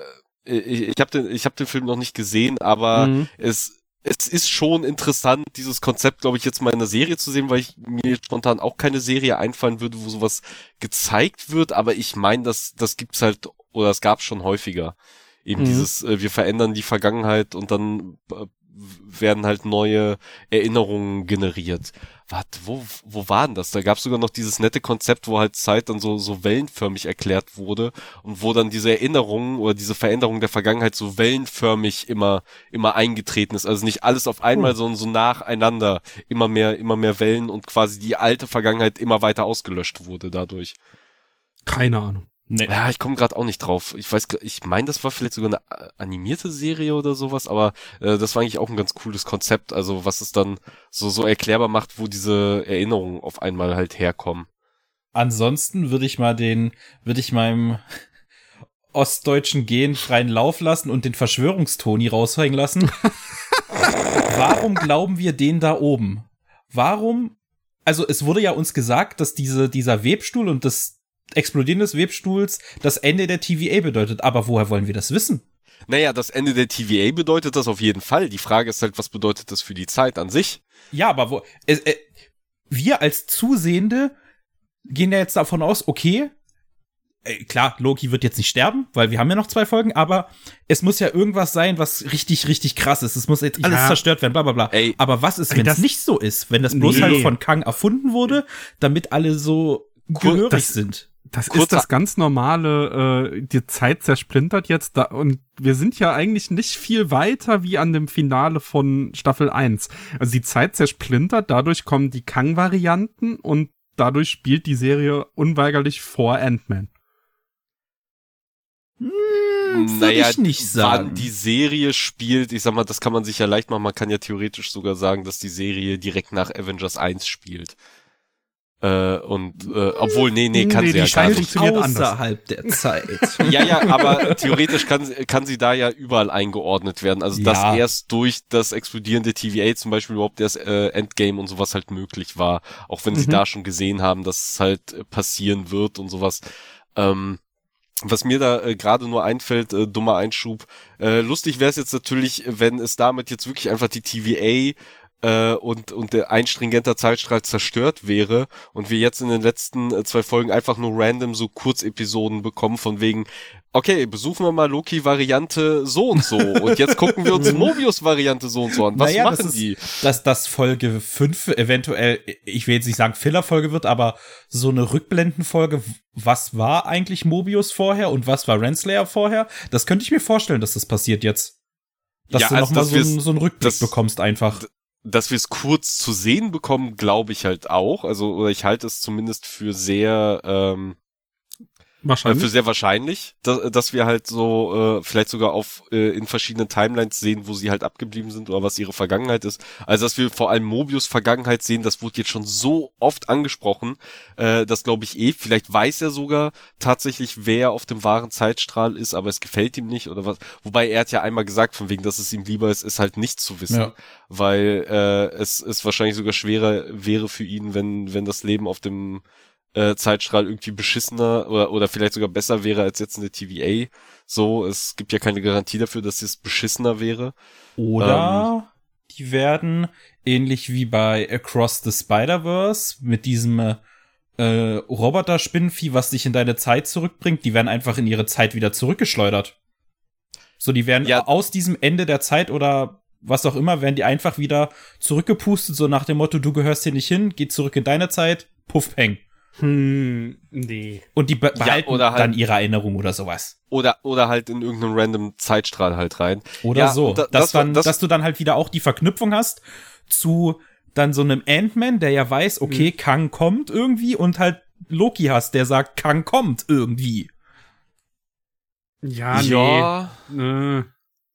ich, ich habe den, ich hab den Film noch nicht gesehen, aber Mhm. es, es ist schon interessant, dieses Konzept, glaube ich, jetzt mal in einer Serie zu sehen, weil ich mir spontan auch keine Serie einfallen würde, wo sowas gezeigt wird, aber ich meine, das, das gibt's halt, oder es gab's schon häufiger. Eben Mhm. dieses, äh, wir verändern die Vergangenheit und dann äh, werden halt neue Erinnerungen generiert. Warte, wo, wo war denn das? Da gab's sogar noch dieses nette Konzept, wo halt Zeit dann so, so wellenförmig erklärt wurde und wo dann diese Erinnerungen oder diese Veränderung der Vergangenheit so wellenförmig immer, immer eingetreten ist. Also nicht alles auf einmal, sondern so nacheinander immer mehr, immer mehr Wellen und quasi die alte Vergangenheit immer weiter ausgelöscht wurde dadurch. Keine Ahnung. Nee. Ja, ich komme gerade auch nicht drauf. Ich weiß, ich meine, das war vielleicht sogar eine äh, animierte Serie oder sowas, aber äh, das war eigentlich auch ein ganz cooles Konzept. Also was es dann so so erklärbar macht, wo diese Erinnerungen auf einmal halt herkommen. Ansonsten würde ich mal den, würde ich meinem ostdeutschen Gen freien Lauf lassen und den Verschwörungstoni raushängen lassen. Warum glauben wir den da oben? Warum? Also es wurde ja uns gesagt, dass diese, dieser Webstuhl und das Explodieren des Webstuhls das Ende der TVA bedeutet. Aber woher wollen wir das wissen? Naja, das Ende der TVA bedeutet das auf jeden Fall. Die Frage ist halt, was bedeutet das für die Zeit an sich? Ja, aber wo, äh, äh, wir als Zusehende gehen ja jetzt davon aus, okay, äh, klar, Loki wird jetzt nicht sterben, weil wir haben ja noch zwei Folgen, aber es muss ja irgendwas sein, was richtig, richtig krass ist. Es muss jetzt alles Ja. zerstört werden, bla bla bla. Ey, aber was ist, wenn es das- nicht so ist? Wenn das bloß Nee. halt von Kang erfunden wurde, damit alle so gehörig das- sind. Das Kurzer- ist das ganz normale, äh, die Zeit zersplintert jetzt da und wir sind ja eigentlich nicht viel weiter wie an dem Finale von Staffel 1. Also die Zeit zersplintert, dadurch kommen die Kang-Varianten und dadurch spielt die Serie unweigerlich vor Ant-Man. Hm, Würde ich nicht sagen. wann die Serie spielt, ich sag mal, das kann man sich ja leicht machen. Man kann ja theoretisch sogar sagen, dass die Serie direkt nach Avengers 1 spielt. Äh, und äh, obwohl, nee, nee, kann Nee, sie die ja gar Scheiße nicht. funktioniert anders. Außerhalb der Zeit. Ja, ja, aber theoretisch kann, sie- kann sie da ja überall eingeordnet werden. Also dass Ja. erst durch das explodierende TVA zum Beispiel überhaupt das äh, Endgame und sowas halt möglich war. Auch wenn sie Mhm. da schon gesehen haben, dass es halt äh, passieren wird und sowas. Ähm, was mir da äh, gerade nur einfällt, äh, dummer Einschub, äh, lustig wäre es jetzt natürlich, wenn es damit jetzt wirklich einfach die TVA äh, und, und der ein stringenter Zeitstrahl zerstört wäre und wir jetzt in den letzten äh, zwei Folgen einfach nur random so Kurzepisoden bekommen von wegen, okay, besuchen wir mal Loki-Variante so und so und jetzt gucken wir uns Mobius-Variante so und so an. Was Naja, das machen ist- die? dass das Folge 5 eventuell, ich will jetzt nicht sagen Filler-Folge wird, aber so eine Rückblendenfolge, was war eigentlich Mobius vorher und was war Renslayer vorher, das könnte ich mir vorstellen, dass das passiert jetzt. Dass Ja, du also, noch mal dass so, so einen Rückblick das- bekommst einfach. Dass wir es kurz zu sehen bekommen, glaube ich halt auch. Also, oder ich halte es zumindest für sehr, ähm, äh, Wahrscheinlich. für sehr wahrscheinlich, dass, dass wir halt so äh, vielleicht sogar auf äh, in verschiedenen Timelines sehen, wo sie halt abgeblieben sind oder was ihre Vergangenheit ist. Also dass wir vor allem Mobius Vergangenheit sehen, das wurde jetzt schon so oft angesprochen, äh, das glaube ich eh. Vielleicht weiß er sogar tatsächlich, wer auf dem wahren Zeitstrahl ist, aber es gefällt ihm nicht oder was. Wobei er hat ja einmal gesagt, von wegen, dass es ihm lieber ist, ist halt nicht zu wissen, Ja. weil äh, es es wahrscheinlich sogar schwerer wäre für ihn, wenn wenn das Leben auf dem äh, Zeitstrahl irgendwie beschissener oder, oder vielleicht sogar besser wäre als jetzt in der TVA. So, es gibt ja keine Garantie dafür, dass es beschissener wäre. Oder die werden, ähnlich wie bei Across the Spider-Verse, mit diesem äh, Roboter-Spinnenvieh, was dich in deine Zeit zurückbringt, die werden einfach in ihre Zeit wieder zurückgeschleudert. So, die werden Ja. aus diesem Ende der Zeit oder was auch immer, werden die einfach wieder zurückgepustet, so nach dem Motto, du gehörst hier nicht hin, geh zurück in deine Zeit, puff, peng. Hm, nee. Und die be behalten oder halt- dann ihre Erinnerung oder sowas. Oder, oder halt in irgendeinen random Zeitstrahl halt rein. Oder Ja, so. da- dass, das dann, das- dass du dann halt wieder auch die Verknüpfung hast zu dann so einem Ant-Man, der ja weiß, okay, Kang kommt irgendwie und halt Loki hast, der sagt, Kang kommt irgendwie. Ja, nee. ja, Äh,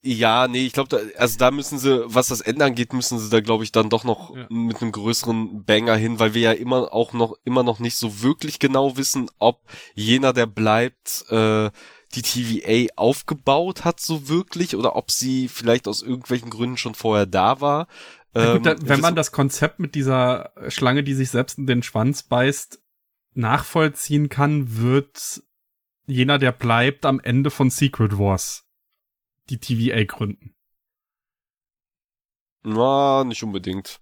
ja, nee, ich glaube, da, also da müssen sie, was das Ende angeht, müssen sie da, glaube ich, dann doch noch Ja. mit einem größeren Banger hin, weil wir ja immer auch noch, immer noch nicht so wirklich genau wissen, ob jener, der bleibt, äh, die TVA aufgebaut hat, so wirklich, oder ob sie vielleicht aus irgendwelchen Gründen schon vorher da war. Na gut, da, Ähm, wenn man das Konzept mit dieser Schlange, die sich selbst in den Schwanz beißt, nachvollziehen kann, wird jener, der bleibt, am Ende von Secret Wars die TVA gründen. Na, nicht unbedingt.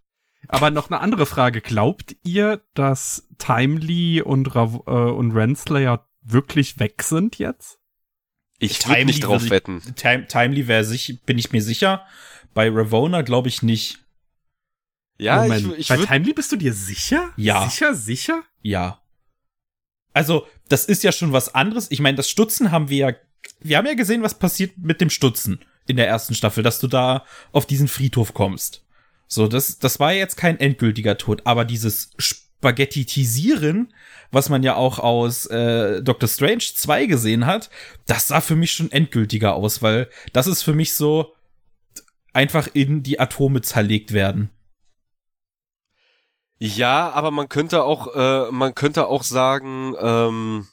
Aber noch eine andere Frage. Glaubt ihr, dass Timely und, Rav äh, und Renslayer wirklich weg sind jetzt? Ich würde nicht drauf ich- wetten. Time, Timely wäre sich, bin ich mir sicher. Bei Ravona glaube ich nicht. Ja, Moment. ich, ich Bei Timely bist du dir sicher? Ja. Sicher, sicher? Ja. Also, das ist ja schon was anderes. Ich meine, das Stutzen haben wir ja, wir haben ja gesehen, was passiert mit dem Stutzen in der ersten Staffel, dass du da auf diesen Friedhof kommst. So, das, das war jetzt kein endgültiger Tod, aber dieses Spaghettisieren, was man ja auch aus äh, Doctor Strange 2 gesehen hat, das sah für mich schon endgültiger aus, weil das ist für mich so einfach in die Atome zerlegt werden. Ja, aber man könnte auch, äh, man könnte auch sagen, ähm,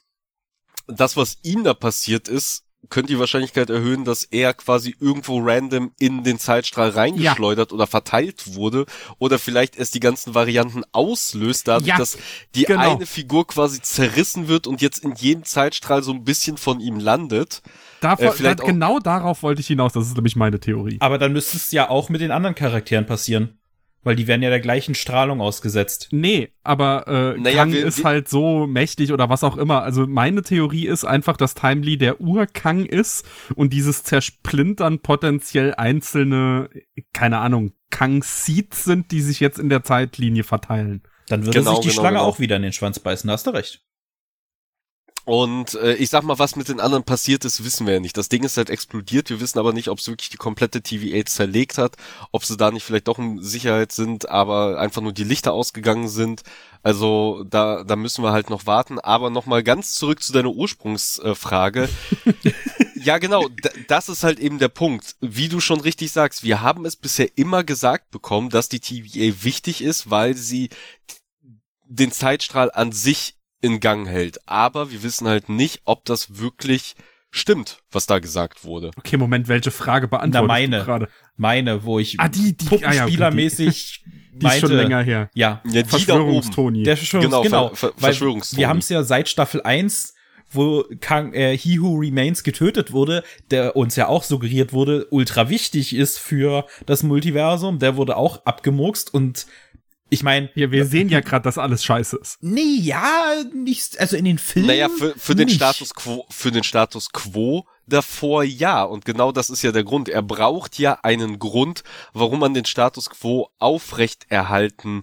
das, was ihm da passiert ist, könnte die Wahrscheinlichkeit erhöhen, dass er quasi irgendwo random in den Zeitstrahl reingeschleudert oder verteilt wurde oder vielleicht erst die ganzen Varianten auslöst, dadurch, Ja, dass die genau. eine Figur quasi zerrissen wird und jetzt in jedem Zeitstrahl so ein bisschen von ihm landet. Davon, Äh, vielleicht da, auch- genau darauf wollte ich hinaus. Das ist nämlich meine Theorie. Aber dann müsste es ja auch mit den anderen Charakteren passieren. Weil die werden ja der gleichen Strahlung ausgesetzt. Nee, aber äh, Naja, Kang wir- ist halt so mächtig oder was auch immer. Also meine Theorie ist einfach, dass Timely der Ur-Kang ist und dieses Zersplintern potenziell einzelne, keine Ahnung, Kang-Seeds sind, die sich jetzt in der Zeitlinie verteilen. Dann würde Genau, sich die genau, Schlange genau. auch wieder in den Schwanz beißen, da hast du recht. Und äh, ich sag mal, was mit den anderen passiert ist, wissen wir ja nicht. Das Ding ist halt explodiert. Wir wissen aber nicht, ob es wirklich die komplette TVA zerlegt hat, ob sie da nicht vielleicht doch in Sicherheit sind, aber einfach nur die Lichter ausgegangen sind. Also da, da müssen wir halt noch warten. Aber nochmal ganz zurück zu deiner Ursprungsfrage. ja, genau. Das ist halt eben der Punkt. Wie du schon richtig sagst, wir haben es bisher immer gesagt bekommen, dass die TVA wichtig ist, weil sie den Zeitstrahl an sich in Gang hält. Aber wir wissen halt nicht, ob das wirklich stimmt, was da gesagt wurde. Okay, Moment, welche Frage beantwortest Na, meine. du gerade? Meine, wo ich Ah, die, die, ah, ja, okay, Puppenspielermäßig Die, die ist meinte. schon länger her. Ja, Ja. Verschwörungstoni. der Verschwörungs Genau, genau, Ver- Verschwörungstoni. Wir haben es ja seit Staffel 1, wo Kang, äh, He Who Remains getötet wurde, der uns ja auch suggeriert wurde, ultra wichtig ist für das Multiversum. Der wurde auch abgemurkst und ich meine, Ja, wir sehen ja gerade, dass alles scheiße ist. nee, ja, nicht, also in den Filmen. Naja, für, für den nicht. Status quo, für den Status quo davor ja. Und genau das ist ja der Grund. Er braucht ja einen Grund, warum man den Status quo aufrecht erhalten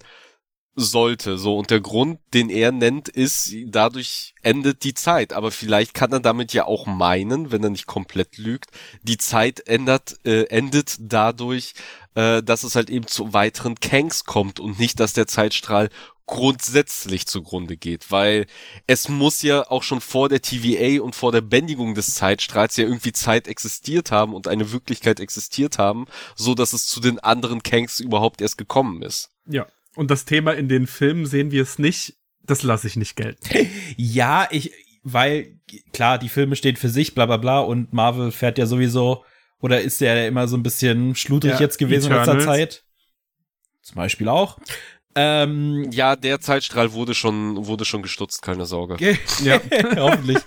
sollte. So, und der Grund, den er nennt, ist, dadurch endet die Zeit. Aber vielleicht kann er damit ja auch meinen, wenn er nicht komplett lügt, die Zeit ändert, äh, endet dadurch, äh, dass es halt eben zu weiteren Kanks kommt und nicht, dass der Zeitstrahl grundsätzlich zugrunde geht, weil es muss ja auch schon vor der TVA und vor der Bändigung des Zeitstrahls ja irgendwie Zeit existiert haben und eine Wirklichkeit existiert haben, so dass es zu den anderen Kanks überhaupt erst gekommen ist. Ja. Und das Thema in den Filmen sehen wir es nicht. Das lasse ich nicht gelten. Ja, ich, weil, klar, die Filme stehen für sich, bla bla bla, und Marvel fährt ja sowieso, oder ist der immer so ein bisschen schludrig Ja, jetzt gewesen in letzter Eternals. Zeit? Zum Beispiel auch. Ähm, Ja, der Zeitstrahl wurde schon, wurde schon gestutzt, keine Sorge. Ja. hoffentlich.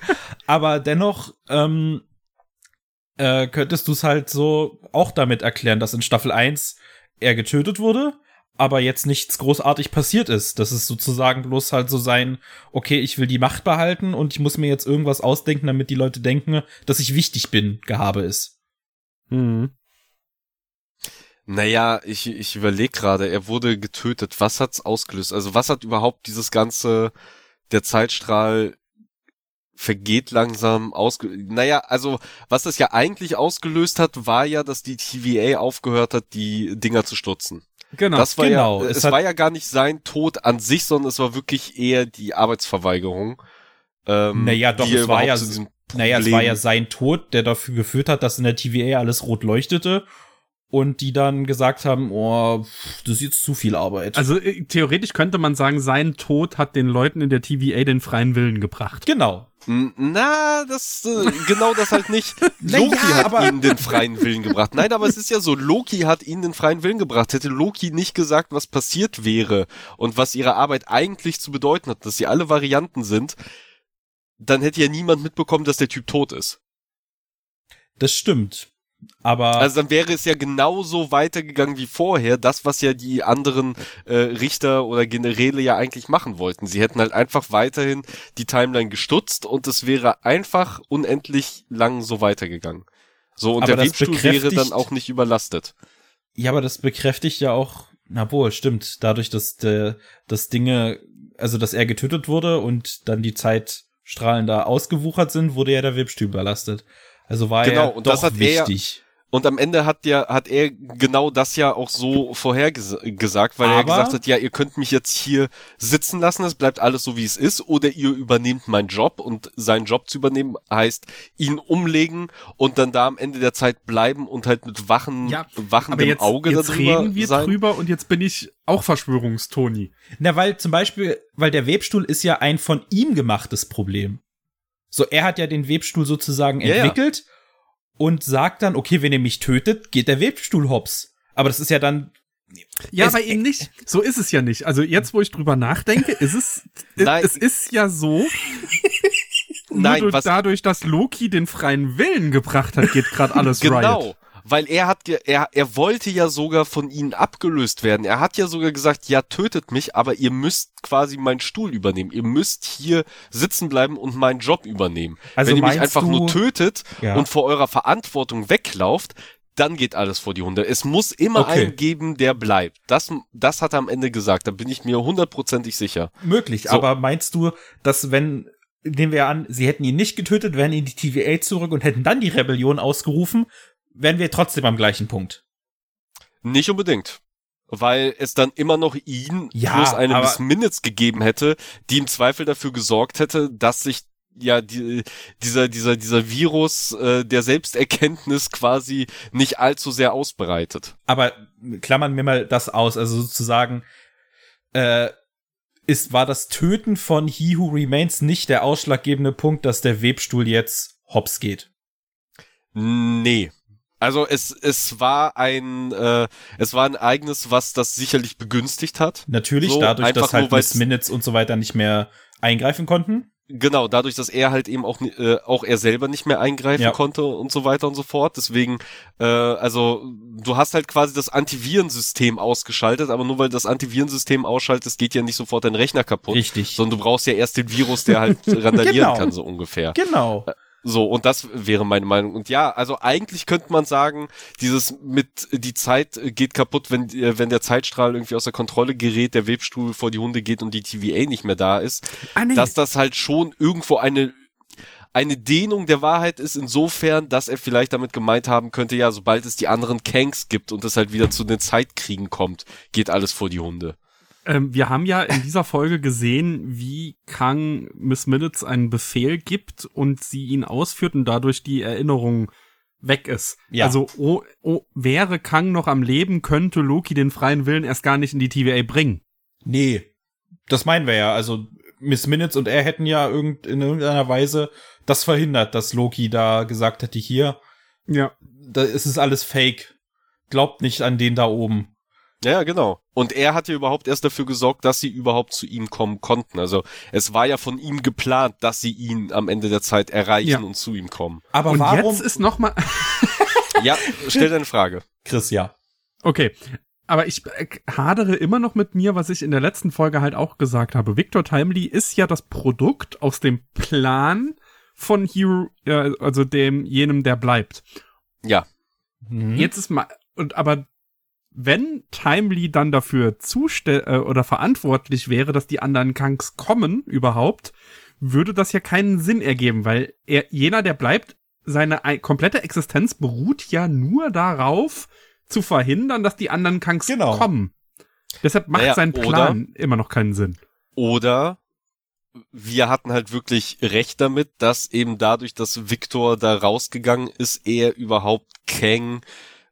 Aber dennoch, ähm, äh, könntest du es halt so auch damit erklären, dass in Staffel 1 er getötet wurde, aber jetzt nichts großartig passiert ist. Das ist sozusagen bloß halt so sein, okay, ich will die Macht behalten und ich muss mir jetzt irgendwas ausdenken, damit die Leute denken, dass ich wichtig bin, Gehabe ist. Mhm. Naja, ich, ich überlege gerade, er wurde getötet. Was hat's ausgelöst? Also was hat überhaupt dieses ganze, der Zeitstrahl vergeht langsam ausge... Naja, also was das ja eigentlich ausgelöst hat, war ja, dass die TVA aufgehört hat, die Dinger zu stutzen. Genau, das war genau. ja, Es es, war ja gar nicht sein Tod an sich, sondern es war wirklich eher die Arbeitsverweigerung. Ähm, Naja, doch, es war ja- diesem Naja, es Problem- war ja sein Tod, der dafür geführt hat, dass in der TVA alles rot leuchtete und die dann gesagt haben, oh, das ist jetzt zu viel Arbeit. Also äh, theoretisch könnte man sagen, sein Tod hat den Leuten in der TVA den freien Willen gebracht. genau. N- Na, das äh, genau das halt nicht. Naja, Loki hat aber- ihnen den freien Willen gebracht. Nein, aber es ist ja so, Loki hat ihnen den freien Willen gebracht. Hätte Loki nicht gesagt, was passiert wäre und was ihre Arbeit eigentlich zu bedeuten hat, dass sie alle Varianten sind, dann hätte ja niemand mitbekommen, dass der Typ tot ist. Das stimmt. Aber Also dann wäre es ja genauso weitergegangen wie vorher, das, was ja die anderen äh, Richter oder Generäle ja eigentlich machen wollten. Sie hätten halt einfach weiterhin die Timeline gestutzt und es wäre einfach unendlich lang so weitergegangen. So, und Aber der das Webstuhl wäre dann auch nicht überlastet. ja, aber das bekräftigt ja auch, na wohl, stimmt, dadurch, dass der, dass Dinge, also dass er getötet wurde und dann die Zeitstrahlen da ausgewuchert sind, wurde ja der Webstuhl überlastet. Also war Genau, er und doch das hat ja- wichtig. Und am Ende hat der, hat er genau das ja auch so vorhergesagt, weil er Aber- gesagt hat, ja, ihr könnt mich jetzt hier sitzen lassen, es bleibt alles so wie es ist, oder ihr übernehmt meinen Job und seinen Job zu übernehmen heißt, ihn umlegen und dann da am Ende der Zeit bleiben und halt mit wachen, Aber wachendem jetzt, Auge jetzt darüber reden wir sein. drüber und jetzt bin ich auch Verschwörungstoni. Na, weil zum Beispiel, weil der Webstuhl ist ja ein von ihm gemachtes Problem. So, er hat ja den Webstuhl sozusagen Ja, ja. Und sagt dann, okay, wenn ihr mich tötet, geht der Webstuhl hops. Aber das ist ja dann, Ja, Es- aber eben nicht. So ist es ja nicht. Also jetzt, wo ich drüber nachdenke, ist es, Nein. es ist ja so, Nein, nur durch, was- dadurch, dass Loki den freien Willen gebracht hat, geht gerade alles Genau. right. Weil er hat, ge- er, er wollte ja sogar von ihnen abgelöst werden. Er hat ja sogar gesagt, ja, tötet mich, aber ihr müsst quasi meinen Stuhl übernehmen. Ihr müsst hier sitzen bleiben und meinen Job übernehmen. Also Wenn ihr mich einfach du- nur tötet Ja. und vor eurer Verantwortung weglauft, dann geht alles vor die Hunde. Es muss immer Okay. einen geben, der bleibt. Das, das hat er am Ende gesagt. Da bin ich mir hundertprozentig sicher. möglich. So. Aber meinst du, dass wenn, nehmen wir an, sie hätten ihn nicht getötet, wären in die TVA zurück und hätten dann die Rebellion ausgerufen, wären wir trotzdem am gleichen Punkt. Nicht unbedingt. Weil es dann immer noch ihn Ja, plus eine Miss Minutes gegeben hätte, die im Zweifel dafür gesorgt hätte, dass sich ja die, dieser dieser dieser Virus äh, der Selbsterkenntnis quasi nicht allzu sehr ausbreitet. Aber klammern wir mal das aus, also sozusagen, äh, ist, war das Töten von He Who Remains nicht der ausschlaggebende Punkt, dass der Webstuhl jetzt hops geht? Nee. Also es es war ein äh, es war ein Ereignis, was das sicherlich begünstigt hat. Natürlich, So, dadurch, dass halt Miss Minutes und so weiter nicht mehr eingreifen konnten. Genau, dadurch, dass er halt eben auch, äh, auch er selber nicht mehr eingreifen Ja. konnte und so weiter und so fort. Deswegen, äh, also du hast halt quasi das Antivirensystem ausgeschaltet, aber nur weil das Antivirensystem ausschaltet, geht ja nicht sofort dein Rechner kaputt. Richtig. Sondern du brauchst ja erst den Virus, der halt randalieren Genau. kann, so ungefähr. Genau. So, und das wäre meine Meinung. Und ja, also eigentlich könnte man sagen, dieses mit die Zeit geht kaputt, wenn, äh, wenn der Zeitstrahl irgendwie aus der Kontrolle gerät, der Webstuhl vor die Hunde geht und die TVA nicht mehr da ist Ah, nee. dass das halt schon irgendwo eine eine Dehnung der Wahrheit ist insofern, dass er vielleicht damit gemeint haben könnte, ja, sobald es die anderen Kanks gibt und es halt wieder zu den Zeitkriegen kommt, geht alles vor die Hunde. Ähm, wir haben ja in dieser Folge gesehen, wie Kang Miss Minutes einen Befehl gibt und sie ihn ausführt und dadurch die Erinnerung weg ist. Ja. Also oh, oh, wäre Kang noch am Leben, könnte Loki den freien Willen erst gar nicht in die TVA bringen. Nee. Das meinen wir ja. Also Miss Minutes und er hätten ja irgend, in irgendeiner Weise das verhindert, dass Loki da gesagt hätte, hier, Ja. da ist es alles fake. Glaubt nicht an den da oben. Ja, ja, genau. Und er hat ja überhaupt erst dafür gesorgt, dass sie überhaupt zu ihm kommen konnten. Also es war ja von ihm geplant, dass sie ihn am Ende der Zeit erreichen Ja. und zu ihm kommen. Aber und warum? jetzt ist noch mal Ja, stell deine Frage. Chris, ja. Okay. Aber ich äh, hadere immer noch mit mir, was ich in der letzten Folge halt auch gesagt habe. Victor Timely ist ja das Produkt aus dem Plan von Hero, äh, also dem jenem, der bleibt. Ja, Mhm. Jetzt ist mal, und aber wenn Timely dann dafür zustell äh, oder verantwortlich wäre, dass die anderen Kanks kommen überhaupt, würde das ja keinen Sinn ergeben, weil er, jener, der bleibt, seine ei- komplette Existenz beruht ja nur darauf, zu verhindern, dass die anderen Kanks Genau. kommen. Deshalb macht Naja, sein oder- Plan immer noch keinen Sinn. Oder wir hatten halt wirklich recht damit, dass eben dadurch, dass Victor da rausgegangen ist, er überhaupt Kang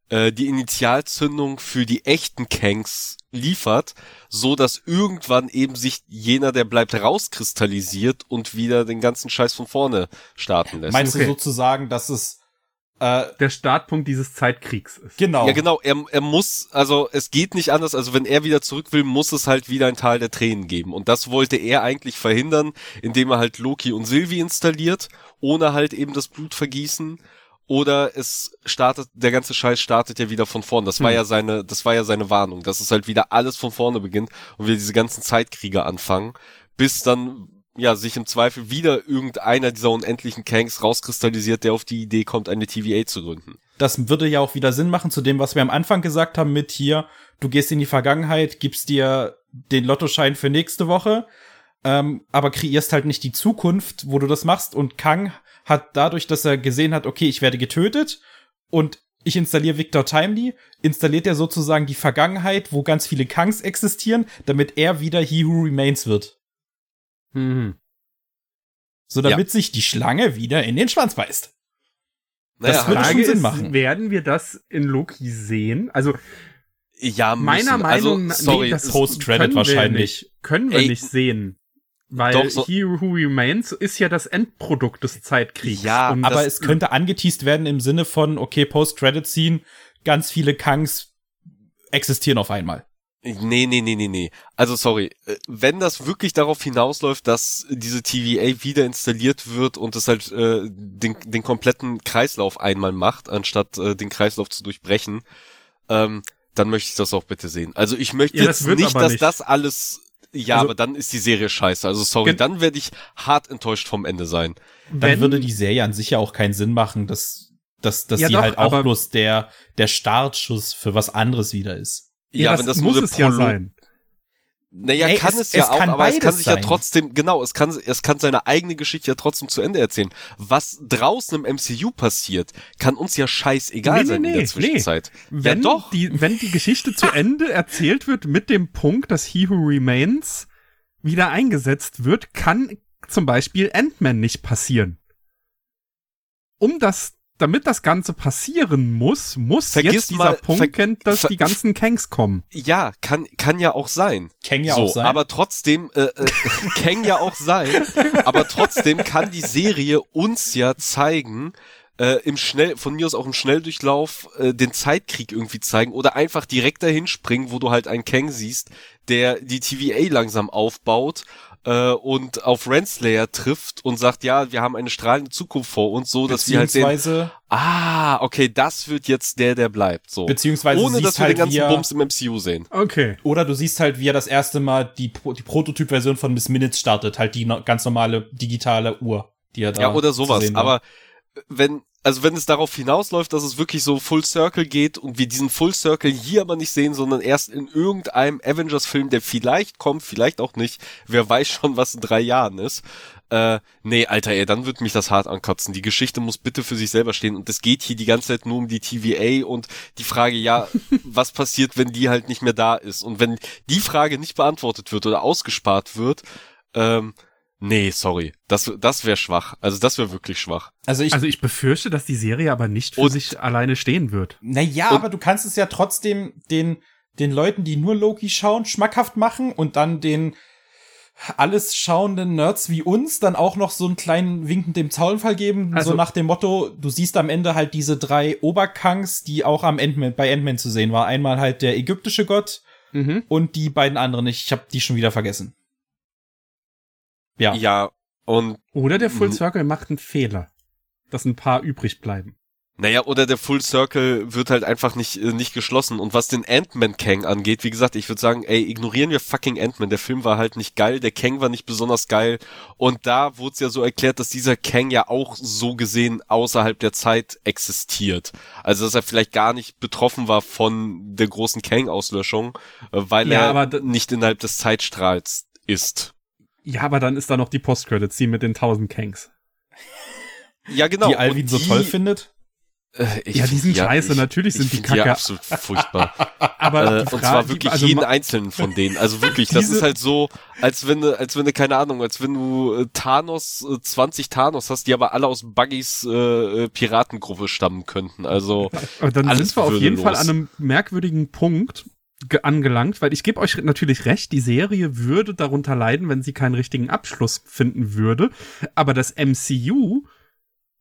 äh, die Initialzündung für die echten Kangs liefert, so dass irgendwann eben sich jener, der bleibt, rauskristallisiert und wieder den ganzen Scheiß von vorne starten lässt. Meinst Okay. du sozusagen, dass es äh, Der Startpunkt dieses Zeitkriegs ist. genau. Ja, genau, er, er muss, also es geht nicht anders, also wenn er wieder zurück will, muss es halt wieder ein Tal der Tränen geben. Und das wollte er eigentlich verhindern, indem er halt Loki und Sylvie installiert, ohne halt eben das Blutvergießen. Oder es startet, der ganze Scheiß startet ja wieder von vorn. Das war Hm. ja seine, das war ja seine Warnung, dass es halt wieder alles von vorne beginnt und wir diese ganzen Zeitkriege anfangen, bis dann ja, sich im Zweifel wieder irgendeiner dieser unendlichen Kanks rauskristallisiert, der auf die Idee kommt, eine TVA zu gründen. Das würde ja auch wieder Sinn machen zu dem, was wir am Anfang gesagt haben mit hier, du gehst in die Vergangenheit, gibst dir den Lottoschein für nächste Woche, ähm, aber kreierst halt nicht die Zukunft, wo du das machst. Und Kang hat dadurch, dass er gesehen hat, okay, ich werde getötet und ich installiere Victor Timely, installiert er sozusagen die Vergangenheit, wo ganz viele Kangs existieren, damit er wieder He Who Remains wird. Mhm. So damit sich die Schlange wieder in den Schwanz beißt. Das würde schon Sinn ist, machen. werden wir das in Loki sehen? Also Ja, meiner müssen. Meinung nach, also, sorry, nee, das Post-Credit können wir wahrscheinlich. Nicht, können wir Ey, nicht sehen. Weil doch, so- He Who Remains ist ja das Endprodukt des Zeitkriegs. Ja, Und Aber es könnte angeteased werden im Sinne von, okay, Post-Credit-Scene, ganz viele Kangs existieren auf einmal. Nee, nee, nee, nee, nee. Also sorry, äh, wenn das wirklich darauf hinausläuft, dass diese TVA wieder installiert wird und es halt äh, den, den kompletten Kreislauf einmal macht, anstatt äh, den Kreislauf zu durchbrechen, ähm, dann möchte ich das auch bitte sehen. Also ich möchte Ja, jetzt nicht, dass nicht. das alles ja, Also- aber dann ist die Serie scheiße. Also sorry, dann werde ich hart enttäuscht vom Ende sein. Dann Wenn- würde die Serie an sich ja auch keinen Sinn machen, dass, dass, dass Ja sie doch, halt auch aber- bloß der, der Startschuss für was anderes wieder ist. ja, Ja, das, wenn das muss nur es der ja sein. Naja, Nee, kann es- es, ja es auch, kann aber es kann sich ja sein. trotzdem, genau, es kann, es kann seine eigene Geschichte ja trotzdem zu Ende erzählen. Was draußen im MCU passiert, kann uns ja scheißegal Nee, nee, sein in der Zwischenzeit. Wenn, ja doch. Die, wenn die Geschichte zu Ende erzählt wird mit dem Punkt, dass He Who Remains wieder eingesetzt wird, kann zum Beispiel Ant-Man nicht passieren. Um das, damit das Ganze passieren muss, muss Vergiss jetzt dieser mal- Punkt, dass die ganzen Kangs kommen. Ja, kann, kann ja auch sein. Kang ja so, auch sein. aber trotzdem, äh, äh, kann ja auch sein, aber trotzdem kann die Serie uns ja zeigen, äh, im Schnell, von mir aus auch im Schnelldurchlauf, äh, den Zeitkrieg irgendwie zeigen oder einfach direkt dahin springen, wo du halt einen Kang siehst, der die TVA langsam aufbaut äh, und auf Renslayer trifft und sagt, ja, wir haben eine strahlende Zukunft vor uns, so dass wir halt sehen, beziehungsweise, ah, okay, das wird jetzt der, der bleibt, so. beziehungsweise Ohne du dass siehst wir halt den ganzen er, Bums im MCU sehen. Okay. oder du siehst halt, wie er das erste Mal die, die Prototyp-Version von Miss Minutes startet, halt die no ganz normale digitale Uhr, die er da Ja, oder sowas. Aber wenn, also wenn es darauf hinausläuft, dass es wirklich so Full Circle geht und wir diesen Full Circle hier aber nicht sehen, sondern erst in irgendeinem Avengers-Film, der vielleicht kommt, vielleicht auch nicht, wer weiß schon, was in drei Jahren ist. Äh, nee, Alter, ey, dann wird mich das hart ankotzen. Die Geschichte muss bitte für sich selber stehen und es geht hier die ganze Zeit nur um die TVA und die Frage, ja, was passiert, wenn die halt nicht mehr da ist? Und wenn die Frage nicht beantwortet wird oder ausgespart wird, ähm, nee, sorry, das, das wäre schwach. Also das wäre wirklich schwach. also ich, Also ich befürchte, dass die Serie aber nicht für Und- sich alleine stehen wird. Naja, Und- aber du kannst es ja trotzdem den, den Leuten, die nur Loki schauen, schmackhaft machen und dann den alles schauenden Nerds wie uns dann auch noch so einen kleinen Wink mit dem Zaunfall geben, Also- so nach dem Motto, du siehst am Ende halt diese drei Oberkangs, die auch am Ant bei Ant-Man zu sehen war. Einmal halt der ägyptische Gott Mhm. und die beiden anderen, ich habe die schon wieder vergessen. Ja. Ja, und Oder der Full Mhm. Circle macht einen Fehler, dass ein paar übrig bleiben. naja, oder der Full Circle wird halt einfach nicht, äh, nicht geschlossen. Und was den Ant-Man Kang angeht, wie gesagt, ich würde sagen, ey, ignorieren wir fucking Ant-Man. Der Film war halt nicht geil, der Kang war nicht besonders geil. Und da wurde es ja so erklärt, dass dieser Kang ja auch so gesehen außerhalb der Zeit existiert. Also dass er vielleicht gar nicht betroffen war von der großen Kang-Auslöschung, äh, weil Ja, er nicht innerhalb des Zeitstrahls ist. Ja, aber dann ist da noch die Post-Credit-Scene mit den 1000 Kangs. Ja, genau. die Alvin Und so die- toll findet. Äh, ich Ja, die sind find scheiße, ich- natürlich sind ich die die Kacke. absolut furchtbar. Aber äh, die und Frage- zwar wirklich also jeden einzelnen von denen. Also wirklich, das ist halt so, als wenn du, als wenn du, keine Ahnung, als wenn du äh, Thanos, äh, 20 Thanos hast, die aber alle aus Buggys äh, äh, Piratengruppe stammen könnten. Also, Aber dann Alles sind wir auf jeden würdelos. Fall an einem merkwürdigen Punkt angelangt, weil ich gebe euch natürlich recht, die Serie würde darunter leiden, wenn sie keinen richtigen Abschluss finden würde. Aber das MCU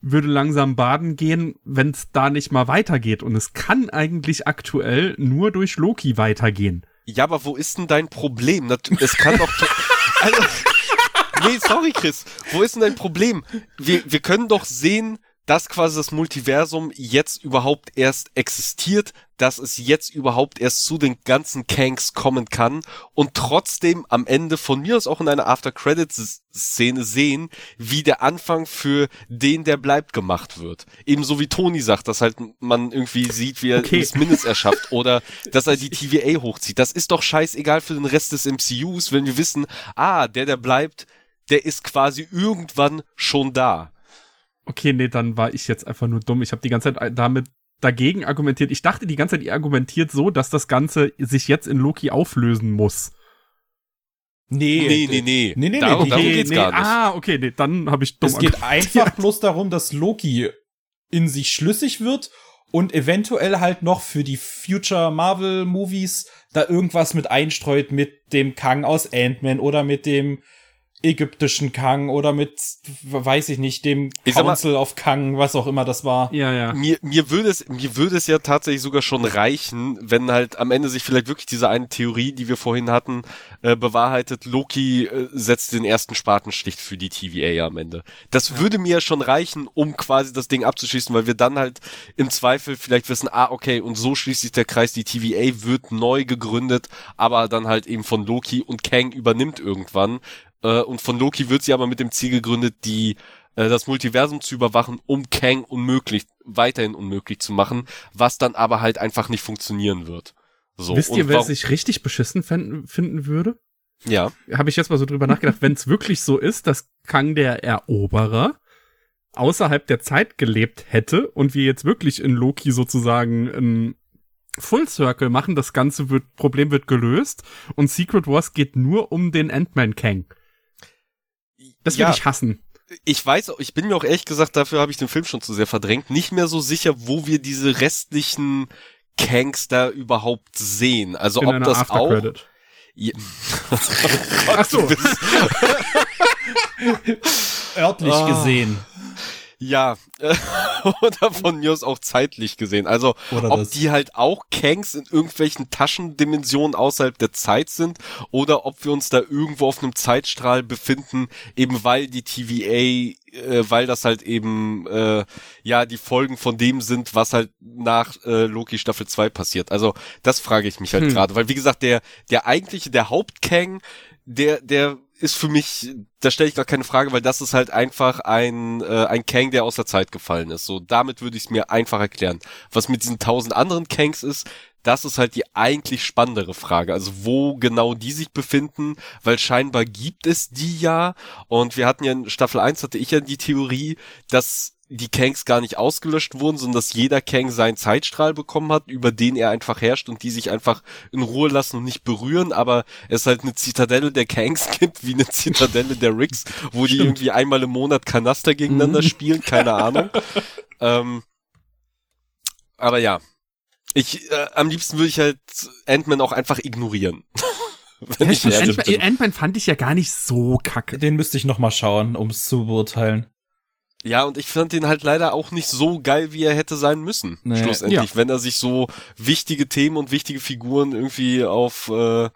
würde langsam baden gehen, wenn es da nicht mal weitergeht. Und es kann eigentlich aktuell nur durch Loki weitergehen. ja, aber wo ist denn dein Problem? Es kann doch, also, nee, sorry, Chris. Wo ist denn dein Problem? Wir, wir können doch sehen, dass quasi das Multiversum jetzt überhaupt erst existiert, dass es jetzt überhaupt erst zu den ganzen Kanks kommen kann und trotzdem am Ende von mir aus auch in einer After-Credits-Szene sehen, wie der Anfang für den, der bleibt, gemacht wird. Ebenso wie Toni sagt, dass halt man irgendwie sieht, wie er Okay. Miss Minutes erschafft oder dass er die TVA hochzieht. Das ist doch scheißegal für den Rest des MCUs, wenn wir wissen, ah, der, der bleibt, der ist quasi irgendwann schon da. Okay, nee, dann war ich jetzt einfach nur dumm. Ich habe die ganze Zeit damit dagegen argumentiert. Ich dachte die ganze Zeit, ihr argumentiert so, dass das Ganze sich jetzt in Loki auflösen muss. Nee, Nee, nee, nee. Nee, nee, darum, nee, darum nee, geht's nee, gar nicht. Ah, okay, nee, dann habe ich dumm Es geht einfach bloß darum, dass Loki in sich schlüssig wird und eventuell halt noch für die Future Marvel Movies da irgendwas mit einstreut mit dem Kang aus Ant-Man oder mit dem ägyptischen Kang oder mit, weiß ich nicht, dem Ich sag mal- Council of Kang, was auch immer das war. Ja, ja. Mir, mir würde es, mir würde es ja tatsächlich sogar schon reichen, wenn halt am Ende sich vielleicht wirklich diese eine Theorie, die wir vorhin hatten, äh, bewahrheitet. Loki äh, setzt den ersten Spatenstich für die TVA ja am Ende. Das würde mir ja schon reichen, um quasi das Ding abzuschließen, weil wir dann halt im Zweifel vielleicht wissen, ah, okay, und so schließt sich der Kreis, die TVA wird neu gegründet, aber dann halt eben von Loki und Kang übernimmt irgendwann. Äh, und von Loki wird sie aber mit dem Ziel gegründet, die äh, das Multiversum zu überwachen, um Kang unmöglich, weiterhin unmöglich zu machen, was dann aber halt einfach nicht funktionieren wird. So, Wisst ihr, wer sich richtig beschissen fänden, finden würde? Ja, Habe ich jetzt mal so drüber nachgedacht, wenn es wirklich so ist, dass Kang der Eroberer außerhalb der Zeit gelebt hätte und wir jetzt wirklich in Loki sozusagen ein Full Circle machen, das ganze wird, Problem wird gelöst und Secret Wars geht nur um den Ant-Man Kang. Das würde Ja. ich hassen. ich weiß, auch- ich bin mir auch ehrlich gesagt, dafür habe ich den Film schon zu sehr verdrängt, nicht mehr so sicher, wo wir diese restlichen Kanks da überhaupt sehen. Also in ob einer das auch. Ja. Ach so. Örtlich Ah. gesehen. Ja, oder von mir aus auch zeitlich gesehen. Also, Oder ob das. die halt auch Kanks in irgendwelchen Taschendimensionen außerhalb der Zeit sind oder ob wir uns da irgendwo auf einem Zeitstrahl befinden, eben weil die TVA, äh, weil das halt eben, äh, ja, die Folgen von dem sind, was halt nach äh, Loki Staffel 2 passiert. Also, das frage ich mich halt Hm. gerade, weil wie gesagt, der, der eigentliche, der Hauptkang, der, der ist für mich, da stelle ich gar keine Frage, weil das ist halt einfach ein, äh, ein Kang, der aus der Zeit gefallen ist. So, damit würde ich es mir einfach erklären. Was mit diesen tausend anderen Kangs ist, das ist halt die eigentlich spannendere Frage. Also wo genau die sich befinden, weil scheinbar gibt es die ja. Und wir hatten ja in Staffel 1 hatte ich ja die Theorie, dass die Kangs gar nicht ausgelöscht wurden, sondern dass jeder Kang seinen Zeitstrahl bekommen hat, über den er einfach herrscht und die sich einfach in Ruhe lassen und nicht berühren, aber es halt eine Zitadelle der Kangs gibt, wie eine Zitadelle der Ricks, wo die irgendwie einmal im Monat Kanaster gegeneinander spielen, keine Ahnung. ähm, aber ja, ich, äh, am liebsten würde ich halt Ant-Man auch einfach ignorieren. Wenn ich ehrlich bin. Ant-Man Ant-Man fand ich ja gar nicht so kacke. Den müsste ich noch mal schauen, um es zu beurteilen. Ja, und ich fand den halt leider auch nicht so geil, wie er hätte sein müssen. Nee. Schlussendlich, wenn er sich so wichtige Themen und wichtige Figuren irgendwie auf äh,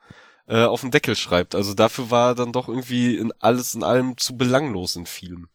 äh, auf den Deckel schreibt. Also dafür war er dann doch irgendwie in alles in allem zu belanglos in vielem.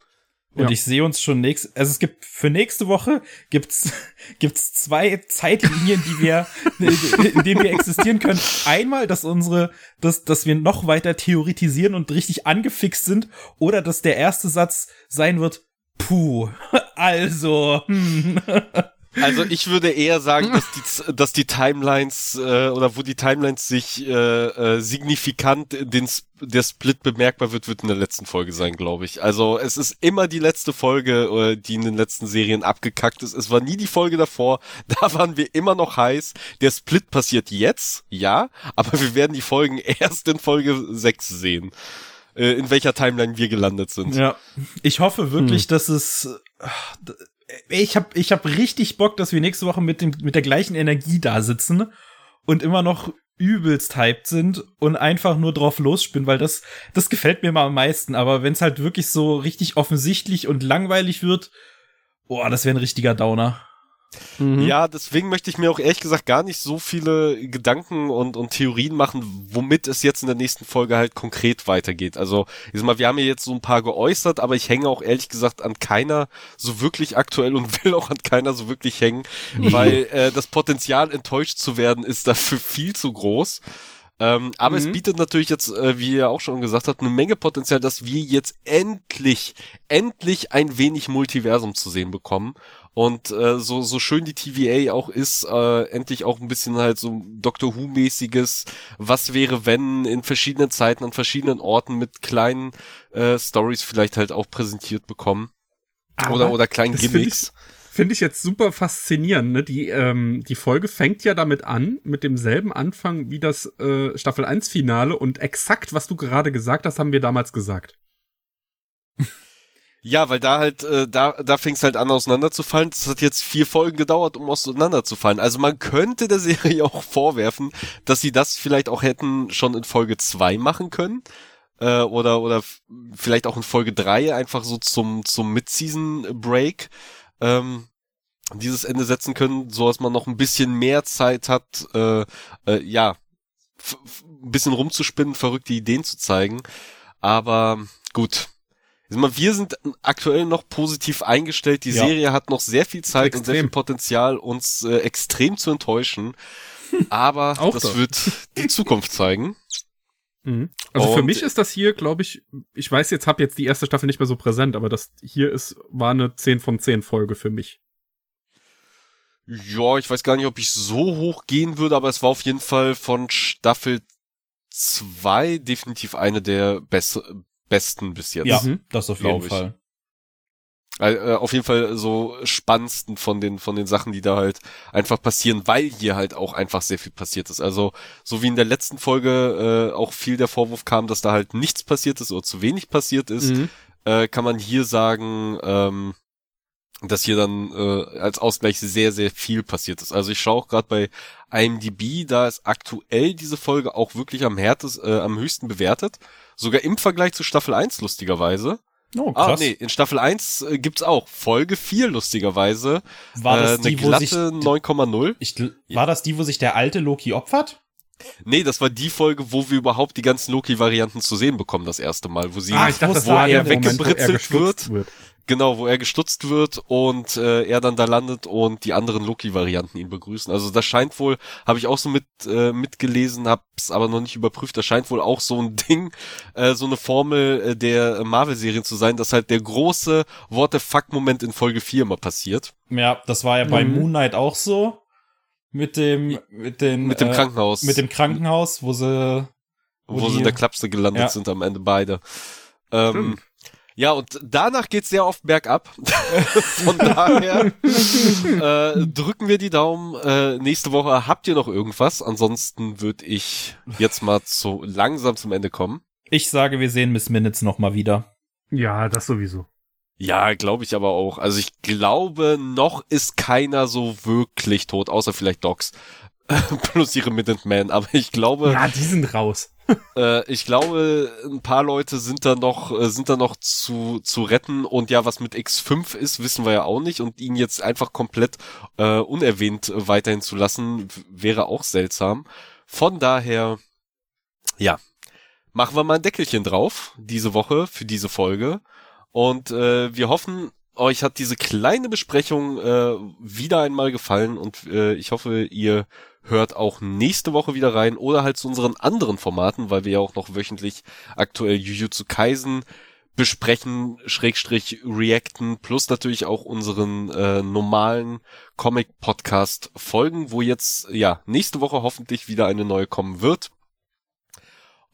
Und Ja. ich sehe uns schon nächst, also es gibt für nächste Woche gibt's gibt's zwei Zeitlinien, die wir in denen wir existieren können. Einmal, dass unsere dass dass wir noch weiter theoretisieren und richtig angefixt sind oder dass der erste Satz sein wird Puh, also hm. Also ich würde eher sagen, dass die, dass die Timelines äh, oder wo die Timelines sich äh, äh, signifikant den der Split bemerkbar wird, wird in der letzten Folge sein, glaube ich. Also es ist immer die letzte Folge, äh, die in den letzten Serien abgekackt ist. Es war nie die Folge davor. Da waren wir immer noch heiß. Der Split passiert jetzt, ja, aber wir werden die Folgen erst in Folge 6 sehen äh, in welcher Timeline wir gelandet sind. Ja, ich hoffe wirklich, hm. dass es ich habe ich hab richtig Bock, dass wir nächste Woche mit, dem, mit der gleichen Energie da sitzen und immer noch übelst hyped sind und einfach nur drauf losspinnen, weil das, das gefällt mir mal am meisten. Aber wenn es halt wirklich so richtig offensichtlich und langweilig wird, boah, das wäre ein richtiger Downer. Mhm. Ja, deswegen möchte ich mir auch ehrlich gesagt gar nicht so viele Gedanken und, und Theorien machen, womit es jetzt in der nächsten Folge halt konkret weitergeht. Also, ich sag mal, wir haben ja jetzt so ein paar geäußert, aber ich hänge auch ehrlich gesagt an keiner so wirklich aktuell und will auch an keiner so wirklich hängen, weil äh, das Potenzial enttäuscht zu werden ist dafür viel zu groß. Ähm, aber mhm. es bietet natürlich jetzt, äh, wie ihr auch schon gesagt habt, eine Menge Potenzial, dass wir jetzt endlich, endlich ein wenig Multiversum zu sehen bekommen. Und äh, so, so schön die TVA auch ist, äh, endlich auch ein bisschen halt so Doctor Who-mäßiges, was wäre, wenn in verschiedenen Zeiten an verschiedenen Orten mit kleinen äh, Stories vielleicht halt auch präsentiert bekommen. Aber oder, oder kleinen Gimmicks. Finde ich jetzt super faszinierend. Ne? Die, ähm, die Folge fängt ja damit an, mit demselben Anfang wie das äh, Staffel 1 Finale und exakt, was du gerade gesagt hast, haben wir damals gesagt. Ja, weil da halt, äh, da, da fing es halt an auseinanderzufallen. Das hat jetzt vier Folgen gedauert, um auseinanderzufallen. Also man könnte der Serie auch vorwerfen, dass sie das vielleicht auch hätten schon in Folge zwei machen können. Äh, oder, oder vielleicht auch in Folge drei einfach so zum, zum Mid-Season-Break. Ähm, dieses Ende setzen können, so dass man noch ein bisschen mehr Zeit hat, äh, äh, ja, ein bisschen rumzuspinnen, verrückte Ideen zu zeigen. Aber gut, wir sind aktuell noch positiv eingestellt. Die ja. Serie hat noch sehr viel Zeit extrem. und sehr viel Potenzial, uns äh, extrem zu enttäuschen. Aber das doch. wird die Zukunft zeigen. Mhm. Also und für mich ist das hier, glaube ich, ich weiß jetzt, habe jetzt die erste Staffel nicht mehr so präsent, aber das hier ist, war eine 10 von 10 Folge für mich. Ja, ich weiß gar nicht, ob ich so hoch gehen würde, aber es war auf jeden Fall von Staffel 2 definitiv eine der besseren besten bis jetzt. Ja, mhm. das auf jeden Fall. Äh, auf jeden Fall so spannendsten von den von den Sachen, die da halt einfach passieren, weil hier halt auch einfach sehr viel passiert ist. Also so wie in der letzten Folge äh, auch viel der Vorwurf kam, dass da halt nichts passiert ist oder zu wenig passiert ist, mhm. äh, kann man hier sagen, ähm, dass hier dann äh, als Ausgleich sehr sehr viel passiert ist. Also ich schaue auch gerade bei IMDb, da ist aktuell diese Folge auch wirklich am härtesten, äh, am höchsten bewertet. Sogar im Vergleich zu Staffel 1, lustigerweise. Oh, ah, krass. Ah, nee, in Staffel 1 äh, gibt's auch Folge 4, lustigerweise. War das äh, die, glatte 9,0. War das die, wo sich der alte Loki opfert? Nee, das war die Folge, wo wir überhaupt die ganzen Loki-Varianten zu sehen bekommen, das erste Mal, wo sie, ah, ich dachte, das wo war er weggebritzelt wird. wird. Genau, wo er gestutzt wird und äh, er dann da landet und die anderen Loki-Varianten ihn begrüßen. Also das scheint wohl, habe ich auch so mit äh, mitgelesen, hab's aber noch nicht überprüft, das scheint wohl auch so ein Ding, äh, so eine Formel äh, der Marvel-Serien zu sein, dass halt der große What the fuck-Moment in Folge 4 mal passiert. Ja, das war ja bei mhm. Moon Knight auch so. Mit dem, mit den, mit dem äh, Krankenhaus. Mit dem Krankenhaus, wo sie, wo, wo sie in der Klapse gelandet ja. sind am Ende beide. Ähm, ja, und danach geht's sehr oft bergab. Von daher äh, drücken wir die Daumen. Äh, nächste Woche habt ihr noch irgendwas. Ansonsten würde ich jetzt mal zu langsam zum Ende kommen. Ich sage, wir sehen Miss Minutes noch mal wieder. Ja, das sowieso. Ja, glaube ich aber auch. Also ich glaube, noch ist keiner so wirklich tot, außer vielleicht Docs. Plus ihre Minutemen. Aber ich glaube. Ja, die sind raus. äh, ich glaube, ein paar Leute sind da noch, äh, sind da noch zu, zu retten. Und ja, was mit X5 ist, wissen wir ja auch nicht. Und ihn jetzt einfach komplett äh, unerwähnt weiterhin zu lassen, wäre auch seltsam. Von daher, ja, machen wir mal ein Deckelchen drauf diese Woche für diese Folge. Und äh, wir hoffen, euch hat diese kleine Besprechung äh, wieder einmal gefallen und äh, ich hoffe, ihr hört auch nächste Woche wieder rein oder halt zu unseren anderen Formaten, weil wir ja auch noch wöchentlich aktuell Jujutsu Kaisen besprechen, Schrägstrich reacten, plus natürlich auch unseren äh, normalen Comic-Podcast folgen, wo jetzt ja nächste Woche hoffentlich wieder eine neue kommen wird.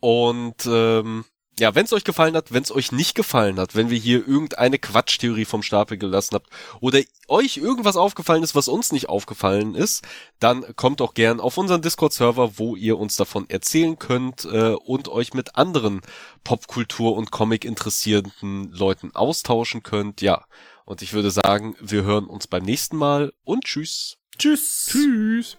Und ähm, ja, wenn es euch gefallen hat, wenn es euch nicht gefallen hat, wenn wir hier irgendeine Quatschtheorie vom Stapel gelassen habt oder euch irgendwas aufgefallen ist, was uns nicht aufgefallen ist, dann kommt auch gern auf unseren Discord-Server, wo ihr uns davon erzählen könnt äh, und euch mit anderen Popkultur- und Comic interessierenden Leuten austauschen könnt. Ja, und ich würde sagen, wir hören uns beim nächsten Mal und tschüss. Tschüss. Tschüss.